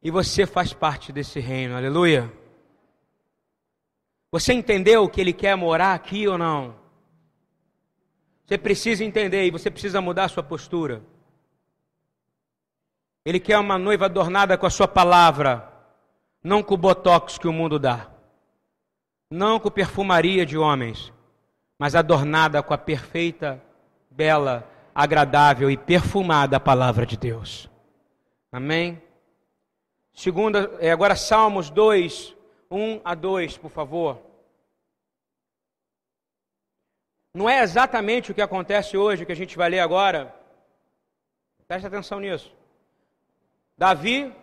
E você faz parte desse reino. Aleluia. Você entendeu que ele quer morar aqui ou não? Você precisa entender e você precisa mudar a sua postura. Ele quer uma noiva adornada com a sua palavra, não com o botox que o mundo dá, não com perfumaria de homens, mas adornada com a perfeita, bela, agradável e perfumada palavra de Deus. Amém? Segunda, é, agora Salmos 2, 1 a 2, por favor. Não é exatamente o que acontece hoje, que a gente vai ler agora. Preste atenção nisso. Davi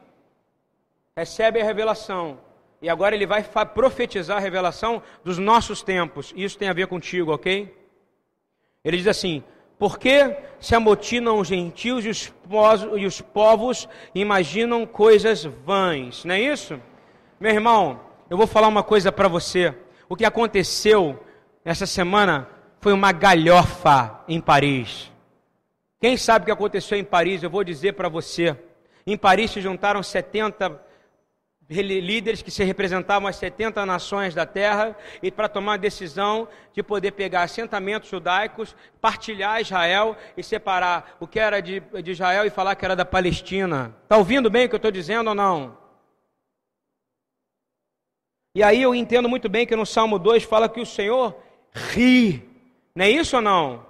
recebe a revelação E agora ele vai profetizar a revelação dos nossos tempos. Isso tem a ver contigo, ok? Ele diz assim: Por que se amotinam os gentios e os, e os povos imaginam coisas vãs? Não é isso? Meu irmão, eu vou falar uma coisa para você. O que aconteceu essa semana foi uma galhofa em Paris. Quem sabe o que aconteceu em Paris? Eu vou dizer para você. Em Paris se juntaram 70 líderes que se representavam as 70 nações da terra e para tomar a decisão de poder pegar assentamentos judaicos, partilhar Israel e separar o que era de, de Israel e falar que era da Palestina. Está ouvindo bem o que eu estou dizendo ou não? E aí eu entendo muito bem que no Salmo 2 fala que o Senhor ri. Não é isso ou não?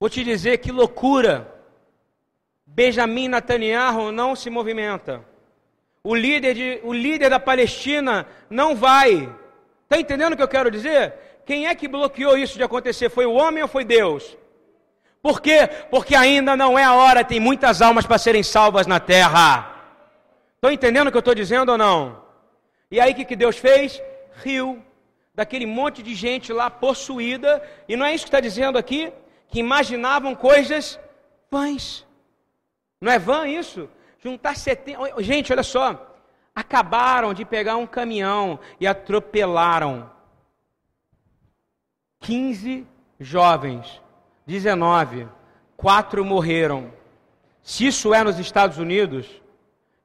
Vou te dizer que loucura. Benjamin Netanyahu não se movimenta. O líder, de, o líder da Palestina não vai. Está entendendo o que eu quero dizer? Quem é que bloqueou isso de acontecer? Foi o homem ou foi Deus? Por quê? Porque ainda não é a hora, tem muitas almas para serem salvas na terra. Estão entendendo o que eu estou dizendo ou não? E aí o que, que Deus fez? Riu daquele monte de gente lá possuída, e não é isso que está dizendo aqui? Que imaginavam coisas vãs. Não é vã isso? Juntar 70. Gente, olha só. Acabaram de pegar um caminhão e atropelaram 15 jovens, 19, quatro morreram. Se isso é nos Estados Unidos,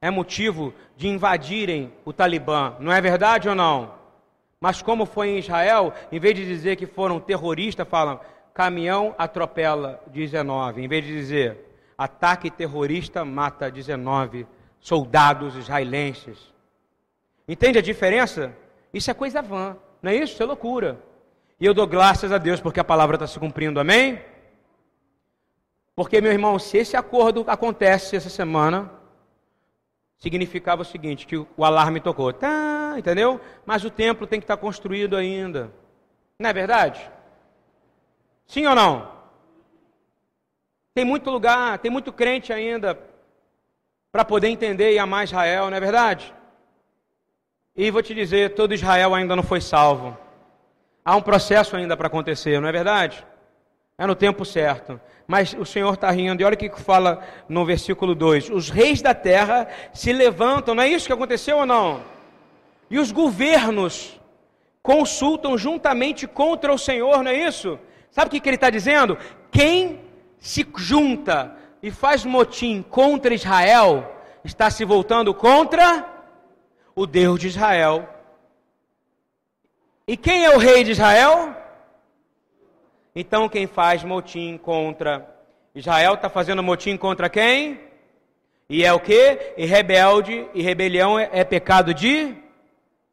é motivo de invadirem o Talibã, não é verdade ou não? Mas como foi em Israel, em vez de dizer que foram terroristas, falam caminhão atropela 19, em vez de dizer ataque terrorista mata 19 soldados israelenses. Entende a diferença? Isso é coisa vã, não é isso? Isso é loucura. E eu dou graças a Deus porque a palavra está se cumprindo, amém? Porque, meu irmão, se esse acordo acontece essa semana, significava o seguinte: que o alarme tocou, tá, entendeu? Mas o templo tem que estar construído ainda. Não é verdade? Sim ou não? Tem muito lugar, tem muito crente ainda para poder entender e amar Israel, não é verdade? E vou te dizer, todo Israel ainda não foi salvo. Há um processo ainda para acontecer, não é verdade? É no tempo certo. Mas o Senhor está rindo. E olha o que fala no versículo 2: Os reis da terra se levantam, não é isso que aconteceu ou não? E os governos consultam juntamente contra o Senhor, não é isso? Sabe o que, que ele está dizendo? Quem se junta e faz motim contra Israel, está se voltando contra o Deus de Israel. E quem é o rei de Israel? Então quem faz motim contra Israel está fazendo motim contra quem? E é o que? E rebelde e rebelião é, é pecado de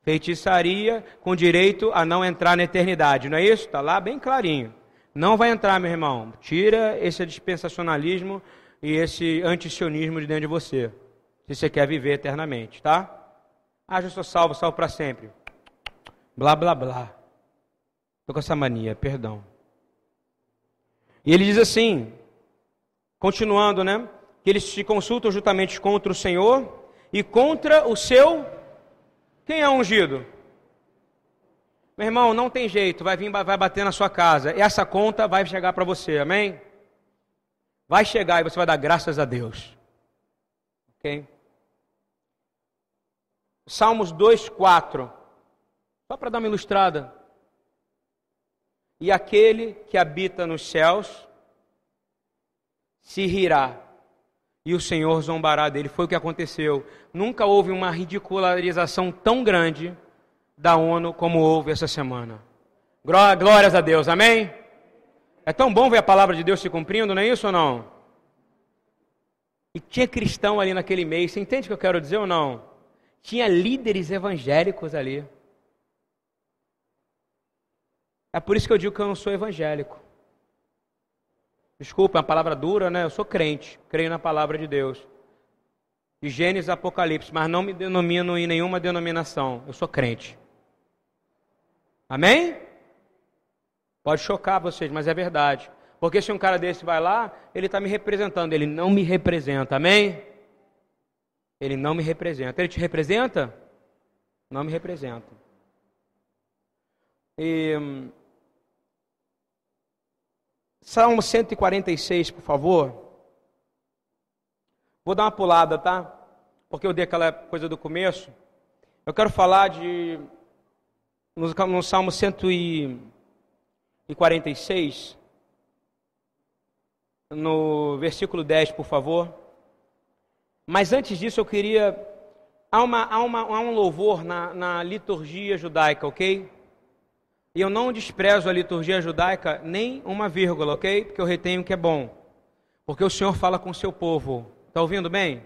feitiçaria com direito a não entrar na eternidade. Não é isso? Está lá bem clarinho. Não vai entrar, meu irmão. Tira esse dispensacionalismo e esse antisionismo de dentro de você. Se você quer viver eternamente, tá? Ah, já sou salvo, salvo para sempre. Blá, blá, blá. Estou com essa mania, perdão. E ele diz assim, continuando, né? Que eles se consultam juntamente contra o Senhor e contra o seu. Quem é ungido? Meu irmão, não tem jeito, vai vir, vai bater na sua casa. Essa conta vai chegar para você, amém? Vai chegar e você vai dar graças a Deus. Ok? Salmos 2, 4. Só para dar uma ilustrada. E aquele que habita nos céus se rirá, e o Senhor zombará dele. Foi o que aconteceu. Nunca houve uma ridicularização tão grande da ONU como houve essa semana. Glórias a Deus, amém? É tão bom ver a palavra de Deus se cumprindo, não é isso ou não? E tinha cristão ali naquele mês, você entende o que eu quero dizer ou não? Tinha líderes evangélicos ali. É por isso que eu digo que eu não sou evangélico. Desculpa, é uma palavra dura, né? Eu sou crente, creio na palavra de Deus de Gênesis Apocalipse, mas não me denomino em nenhuma denominação. Eu sou crente. Amém? Pode chocar vocês, mas é verdade. Porque se um cara desse vai lá, ele está me representando. Ele não me representa. Amém? Ele não me representa. Ele te representa? Não me representam. E, Salmo 146, por favor. Vou dar uma pulada, tá? Porque eu dei aquela coisa do começo. Eu quero falar de. No, Salmo 146, no versículo 10, por favor. Mas antes disso, eu queria. Há, uma, há, uma, há um louvor na, na liturgia judaica, ok? E eu não desprezo a liturgia judaica nem uma vírgula, ok? Porque eu retenho que é bom. Porque o Senhor fala com o seu povo. Está ouvindo bem?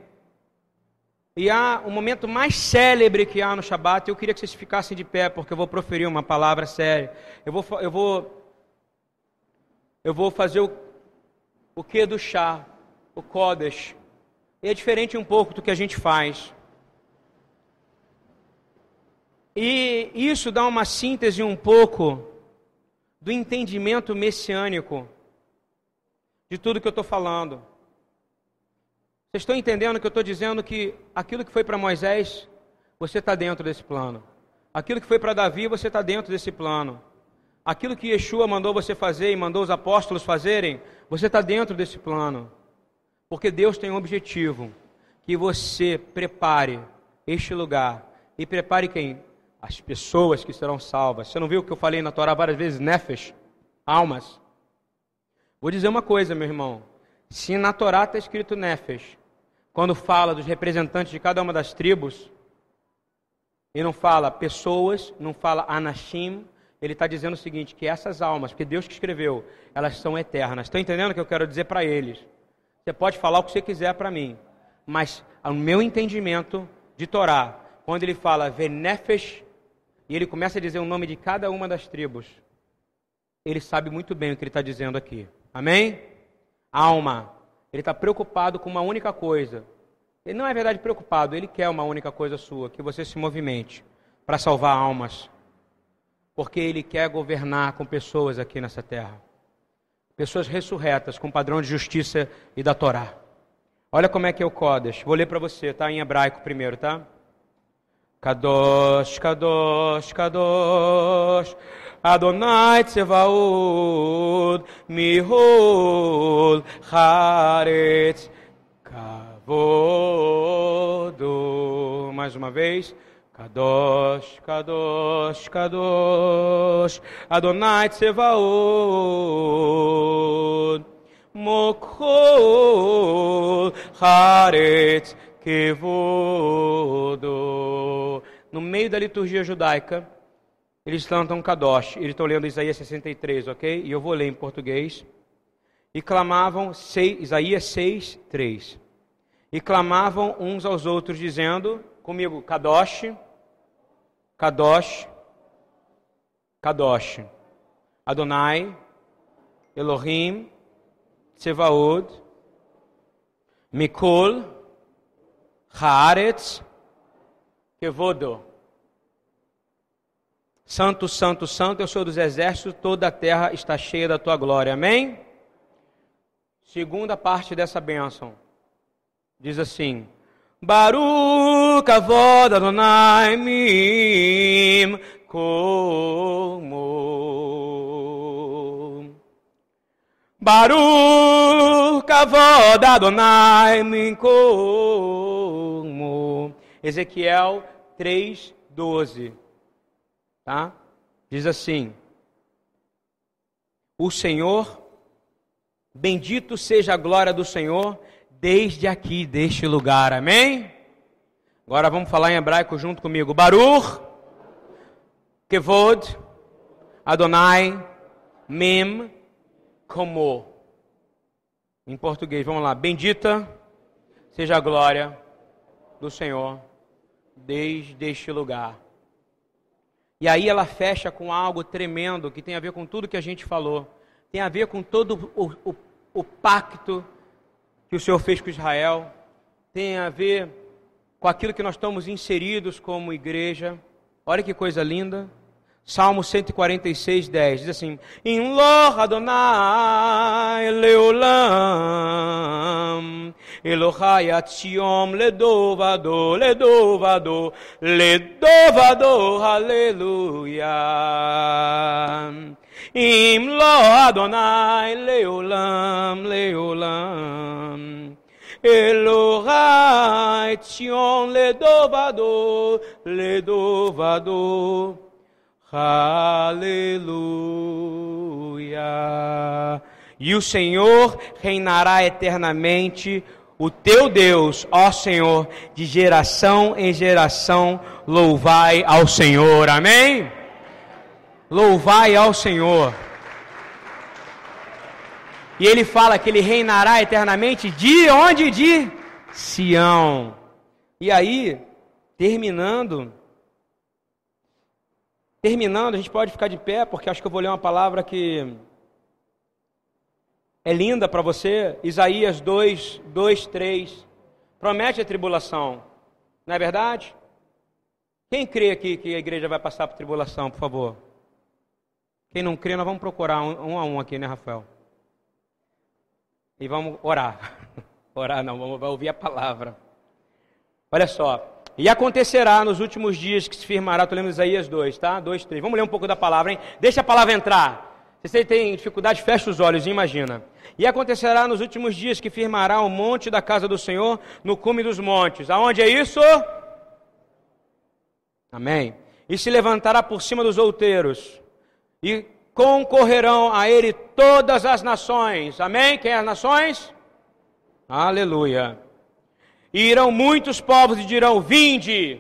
E há um momento mais célebre que há no Shabat. Eu queria que vocês ficassem de pé, porque eu vou proferir uma palavra séria. Eu vou, eu vou, eu vou fazer o, o que do chá, o Kodesh. E é diferente um pouco do que a gente faz. E isso dá uma síntese um pouco do entendimento messiânico de tudo que eu estou falando. Vocês estão entendendo que eu estou dizendo que aquilo que foi para Moisés, você está dentro desse plano. Aquilo que foi para Davi, você está dentro desse plano. Aquilo que Yeshua mandou você fazer e mandou os apóstolos fazerem, você está dentro desse plano. Porque Deus tem um objetivo: que você prepare este lugar. E prepare quem? As pessoas que serão salvas. Você não viu o que eu falei na Torá várias vezes? Nefesh, almas. Vou dizer uma coisa, meu irmão. Se na Torá está escrito Nefesh, quando fala dos representantes de cada uma das tribos, e não fala pessoas, não fala anashim, ele está dizendo o seguinte, que essas almas, porque Deus que escreveu, elas são eternas. Estão entendendo o que eu quero dizer para eles? Você pode falar o que você quiser para mim, mas o meu entendimento de Torá, quando ele fala Venefesh e ele começa a dizer o nome de cada uma das tribos, ele sabe muito bem o que ele está dizendo aqui. Amém? Alma. Ele está preocupado com uma única coisa. Ele não é verdade preocupado, ele quer uma única coisa sua, que você se movimente para salvar almas. Porque ele quer governar com pessoas aqui nessa terra. Pessoas ressurretas, com padrão de justiça e da Torá. Olha como é que é o Kodesh. Vou ler para você, tá? Em hebraico primeiro, tá? Kadosh, Kadosh, Kadosh, Adonai Tzevaud, Mihol, Haaretz, Kavodo. Mais uma vez. Kadosh, Kadosh, Kadosh, Adonai Tzevaud, Haaretz, Kevodo. No meio da liturgia judaica, eles cantam Kadosh. Eles estão lendo Isaías 63, ok? E eu vou ler em português. E clamavam, Isaías 6, 3. E clamavam uns aos outros, dizendo, comigo, Kadosh, Kadosh, Kadosh. Adonai, Elohim, Tsevaod, Mikol, Haaretz Kevodo. Santo, santo, santo, eu sou dos exércitos, toda a terra está cheia da tua glória. Amém? Segunda parte dessa bênção. Diz assim: Baruch avod Adonai mim como Baruch avod Adonai mim como Ezequiel 3:12. Tá? Diz assim: O Senhor, bendito seja a glória do Senhor desde aqui deste lugar. Amém? Agora vamos falar em hebraico junto comigo. Baruch Kevod Adonai Mem Como. Em português, vamos lá. Bendita seja a glória do Senhor desde este lugar. E aí ela fecha com algo tremendo que tem a ver com tudo que a gente falou. Tem a ver com todo o, o, o pacto que o Senhor fez com Israel. Tem a ver com aquilo que nós estamos inseridos como igreja. Olha que coisa linda. Salmo 146, 10 diz assim: Im lo Adonai leolam, Elohai atziom ledovado, ledovado, ledovado, aleluia. Im lo Adonai leolam, leolam. Elohai tzion ledovado, ledovado. Aleluia. E o Senhor reinará eternamente, o teu Deus, ó Senhor, de geração em geração, louvai ao Senhor. Amém? Louvai ao Senhor. E ele fala que ele reinará eternamente de onde? De Sião. E aí, terminando, Terminando, a gente pode ficar de pé, porque acho que eu vou ler uma palavra que é linda para você. Isaías 2, 2, 3. Promete a tribulação. Não é verdade? Quem crê aqui que a igreja vai passar por tribulação, por favor? Quem não crê, nós vamos procurar um, um a um aqui, né, Rafael? E vamos orar. orar não, vamos ouvir a palavra. Olha só, e acontecerá nos últimos dias que se firmará, estou lendo Isaías 2, tá? 2, 3. Vamos ler um pouco da palavra, hein? Deixa a palavra entrar. Se você tem dificuldade, fecha os olhos e imagina. E acontecerá nos últimos dias que firmará o monte da casa do Senhor no cume dos montes. Aonde é isso? Amém. E se levantará por cima dos outeiros. E concorrerão a ele todas as nações. Amém? Quem é as nações? Aleluia. E irão muitos povos e dirão: Vinde,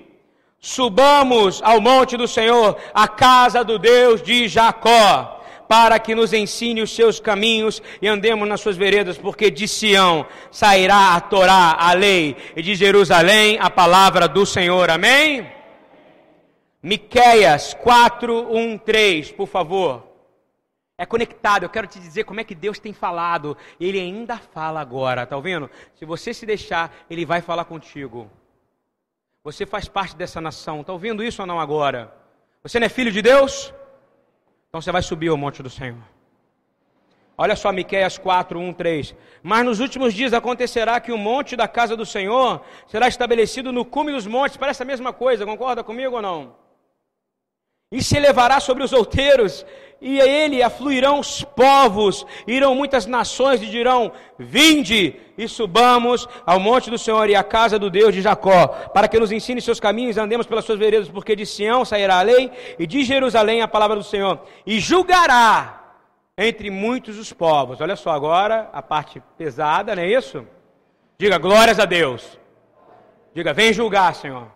subamos ao monte do Senhor, a casa do Deus de Jacó, para que nos ensine os seus caminhos e andemos nas suas veredas, porque de Sião sairá a Torá, a lei, e de Jerusalém a palavra do Senhor. Amém? Miqueias 4, 1, 3, por favor é conectado. Eu quero te dizer como é que Deus tem falado. Ele ainda fala agora, tá ouvindo? Se você se deixar, ele vai falar contigo. Você faz parte dessa nação. Tá ouvindo isso ou não agora? Você não é filho de Deus? Então você vai subir ao monte do Senhor. Olha só, Miqueias 4, 1, 3. Mas nos últimos dias acontecerá que o monte da casa do Senhor será estabelecido no cume dos montes. Parece a mesma coisa, concorda comigo ou não? E se elevará sobre os outeiros, e a ele afluirão os povos, irão muitas nações e dirão: Vinde e subamos ao monte do Senhor e à casa do Deus de Jacó, para que nos ensine seus caminhos e andemos pelas suas veredas, porque de Sião sairá a lei e de Jerusalém a palavra do Senhor, e julgará entre muitos os povos. Olha só agora a parte pesada, não é isso? Diga glórias a Deus. Diga, vem julgar, Senhor.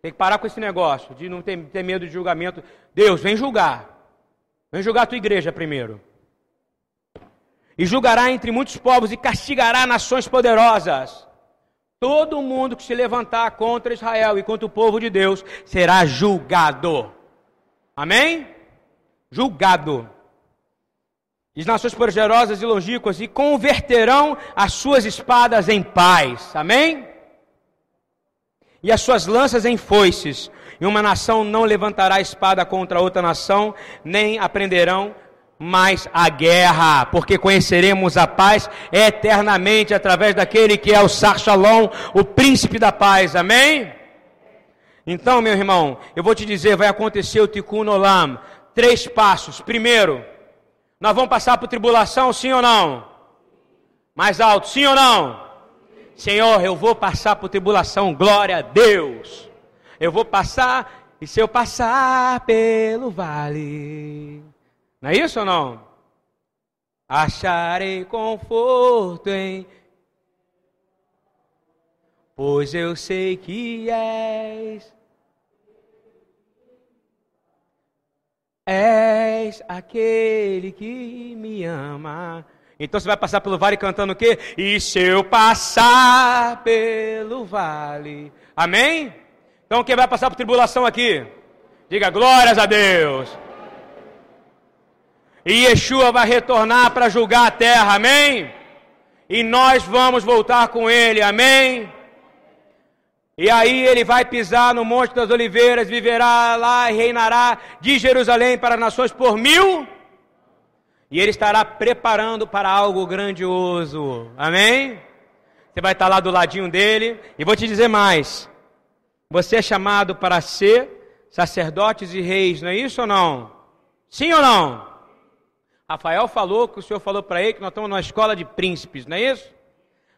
Tem que parar com esse negócio de não ter, ter medo de julgamento. Deus, vem julgar. Vem julgar a tua igreja primeiro. E julgará entre muitos povos e castigará nações poderosas. Todo mundo que se levantar contra Israel e contra o povo de Deus será julgado. Amém? Julgado. E nações poderosas e longínquas e converterão as suas espadas em paz. Amém? E as suas lanças em foices. E uma nação não levantará espada contra outra nação, nem aprenderão mais a guerra, porque conheceremos a paz eternamente através daquele que é o Sar Shalom, o príncipe da paz. Amém? Então, meu irmão, eu vou te dizer, vai acontecer o Tikkun Olam. Três passos. Primeiro, nós vamos passar por tribulação, sim ou não? Mais alto, sim ou não? Senhor, eu vou passar por tribulação, glória a Deus. Eu vou passar, e se eu passar pelo vale, não é isso ou não? Acharei conforto em, pois eu sei que és, és aquele que me ama. Então você vai passar pelo vale cantando o quê? E se eu passar pelo vale. Amém? Então quem vai passar por tribulação aqui? Diga glórias a Deus. E Yeshua vai retornar para julgar a terra. Amém? E nós vamos voltar com ele. Amém? E aí ele vai pisar no Monte das Oliveiras, viverá lá e reinará de Jerusalém para nações por mil. E ele estará preparando para algo grandioso. Amém? Você vai estar lá do ladinho dele. E vou te dizer mais. Você é chamado para ser sacerdotes e reis, não é isso ou não? Sim ou não? Rafael falou que o Senhor falou para ele que nós estamos numa escola de príncipes, não é isso?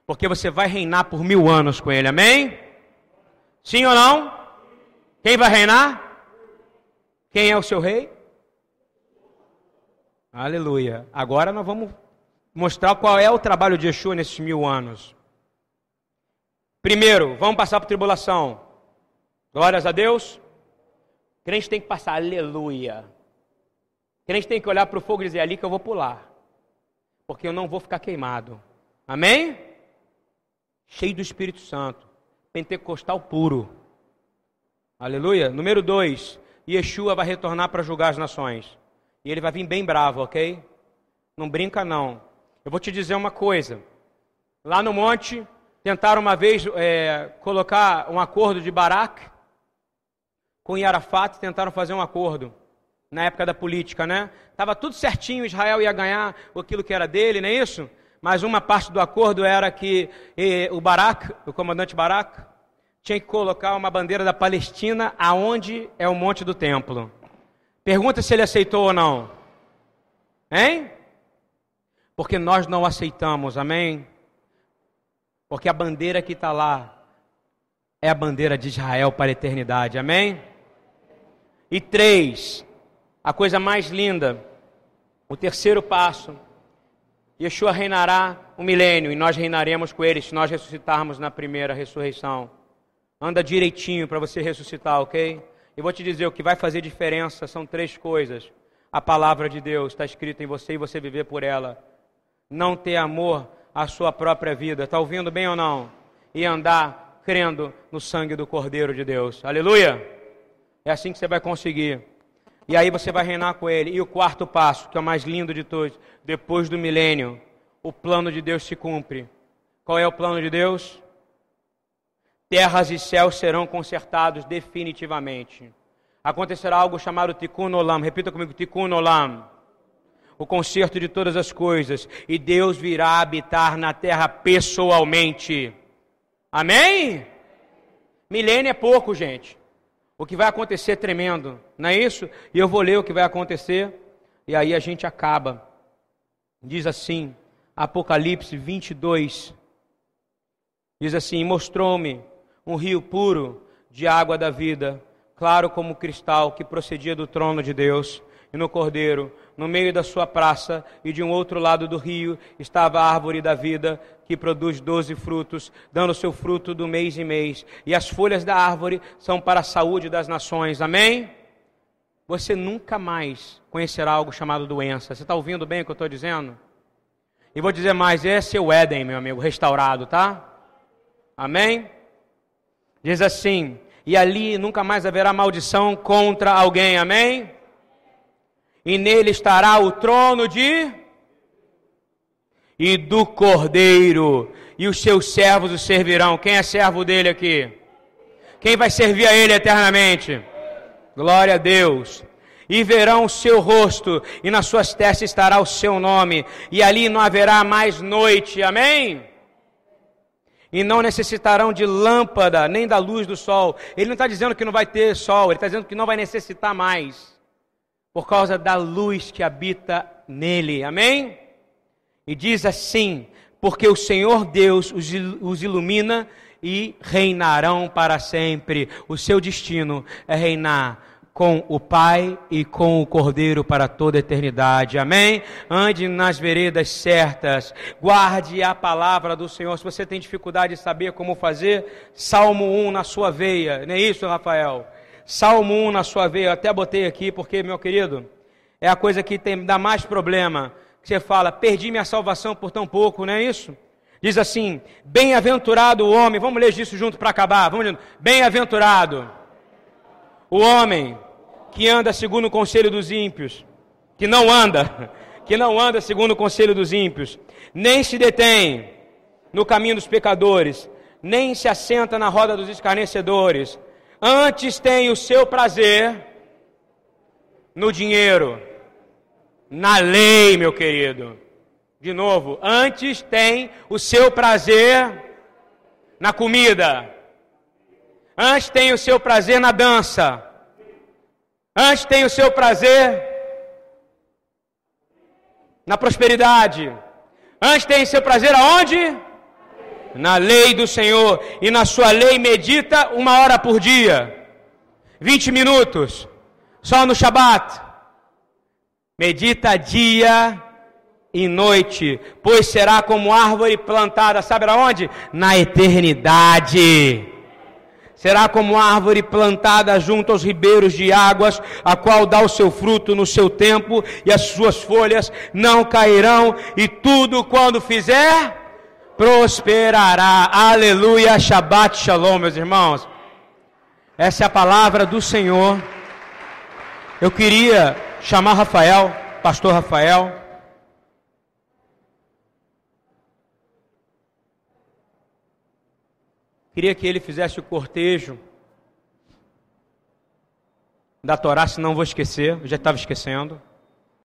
Porque você vai reinar por mil anos com ele, amém? Sim ou não? Quem vai reinar? Quem é o seu rei? Aleluia. Agora nós vamos mostrar qual é o trabalho de Yeshua nesses mil anos. Primeiro, vamos passar por tribulação. Glórias a Deus. Crente tem que passar, aleluia. Crente tem que olhar para o fogo e dizer ali que eu vou pular. Porque eu não vou ficar queimado. Amém? Cheio do Espírito Santo. Pentecostal puro. Aleluia. Número dois. Yeshua vai retornar para julgar as nações. E ele vai vir bem bravo, ok? Não brinca não. Eu vou te dizer uma coisa. Lá no monte, tentaram uma vez é, colocar um acordo de Barak com Yarafat, tentaram fazer um acordo na época da política, né? Tava tudo certinho, Israel ia ganhar aquilo que era dele, não é isso? Mas uma parte do acordo era que eh, o Barak, o comandante Barak, tinha que colocar uma bandeira da Palestina aonde é o monte do templo. Pergunta se ele aceitou ou não. Hein? Porque nós não aceitamos, amém? Porque a bandeira que está lá é a bandeira de Israel para a eternidade, amém? E três, a coisa mais linda, o terceiro passo, Yeshua reinará um milênio e nós reinaremos com ele se nós ressuscitarmos na primeira ressurreição. Anda direitinho para você ressuscitar, ok? E vou te dizer, o que vai fazer diferença são três coisas. A palavra de Deus está escrita em você e você viver por ela. Não ter amor à sua própria vida. Está ouvindo bem ou não? E andar crendo no sangue do Cordeiro de Deus. Aleluia! É assim que você vai conseguir. E aí você vai reinar com ele. E o quarto passo, que é o mais lindo de todos, depois do milênio, o plano de Deus se cumpre. Qual é o plano de Deus? Terras e céus serão consertados definitivamente. Acontecerá algo chamado Tikkun Olam. Repita comigo, Tikkun Olam. O conserto de todas as coisas. E Deus virá habitar na terra pessoalmente. Amém? Milênio é pouco, gente. O que vai acontecer é tremendo, não é isso? E eu vou ler o que vai acontecer, e aí a gente acaba. Diz assim, Apocalipse 22, diz assim: Mostrou-me um rio puro de água da vida, claro como cristal, que procedia do trono de Deus. E no cordeiro, no meio da sua praça, e de um outro lado do rio, estava a árvore da vida, que produz doze frutos, dando seu fruto do mês em mês. E as folhas da árvore são para a saúde das nações. Amém? Você nunca mais conhecerá algo chamado doença. Você está ouvindo bem o que eu estou dizendo? E vou dizer mais: esse é o Éden, meu amigo, restaurado, tá? Amém? Diz assim: e ali nunca mais haverá maldição contra alguém, amém? E nele estará o trono de e do cordeiro, e os seus servos o servirão. Quem é servo dele aqui? Quem vai servir a ele eternamente? Glória a Deus. E verão o seu rosto, e nas suas testas estará o seu nome, e ali não haverá mais noite. Amém? E não necessitarão de lâmpada nem da luz do sol. Ele não está dizendo que não vai ter sol, ele está dizendo que não vai necessitar mais, por causa da luz que habita nele. Amém? E diz assim: porque o Senhor Deus os ilumina e reinarão para sempre. O seu destino é reinar com o Pai e com o Cordeiro para toda a eternidade. Amém? Ande nas veredas certas, guarde a palavra do Senhor. Se você tem dificuldade de saber como fazer, Salmo 1 na sua veia. Não é isso, Rafael? Salmo 1 na sua veia. Eu até botei aqui porque, meu querido, é a coisa que tem, dá mais problema. Você fala, perdi minha salvação por tão pouco, não é isso? Diz assim: Bem-aventurado o homem. Vamos ler isso junto para acabar. Vamos ler. Bem-aventurado o homem que anda segundo o conselho dos ímpios, que não anda, que não anda segundo o conselho dos ímpios, nem se detém no caminho dos pecadores, nem se assenta na roda dos escarnecedores. Antes tem o seu prazer no dinheiro, na lei, meu querido. De novo, antes tem o seu prazer na comida. Antes tem o seu prazer na dança. Antes tem o seu prazer na prosperidade. Antes tem o seu prazer aonde? Na lei do Senhor. E na sua lei medita uma hora por dia. 20 minutos. Só no Shabat. Medita dia e noite, pois será como árvore plantada, sabe aonde? Na eternidade. Será como árvore plantada junto aos ribeiros de águas, a qual dá o seu fruto no seu tempo, e as suas folhas não cairão, e tudo quando fizer, prosperará. Aleluia, Shabbat Shalom, meus irmãos. Essa é a palavra do Senhor. Eu queria chamar Rafael, pastor Rafael. Queria que ele fizesse o cortejo da Torá, senão vou esquecer, eu já estava esquecendo.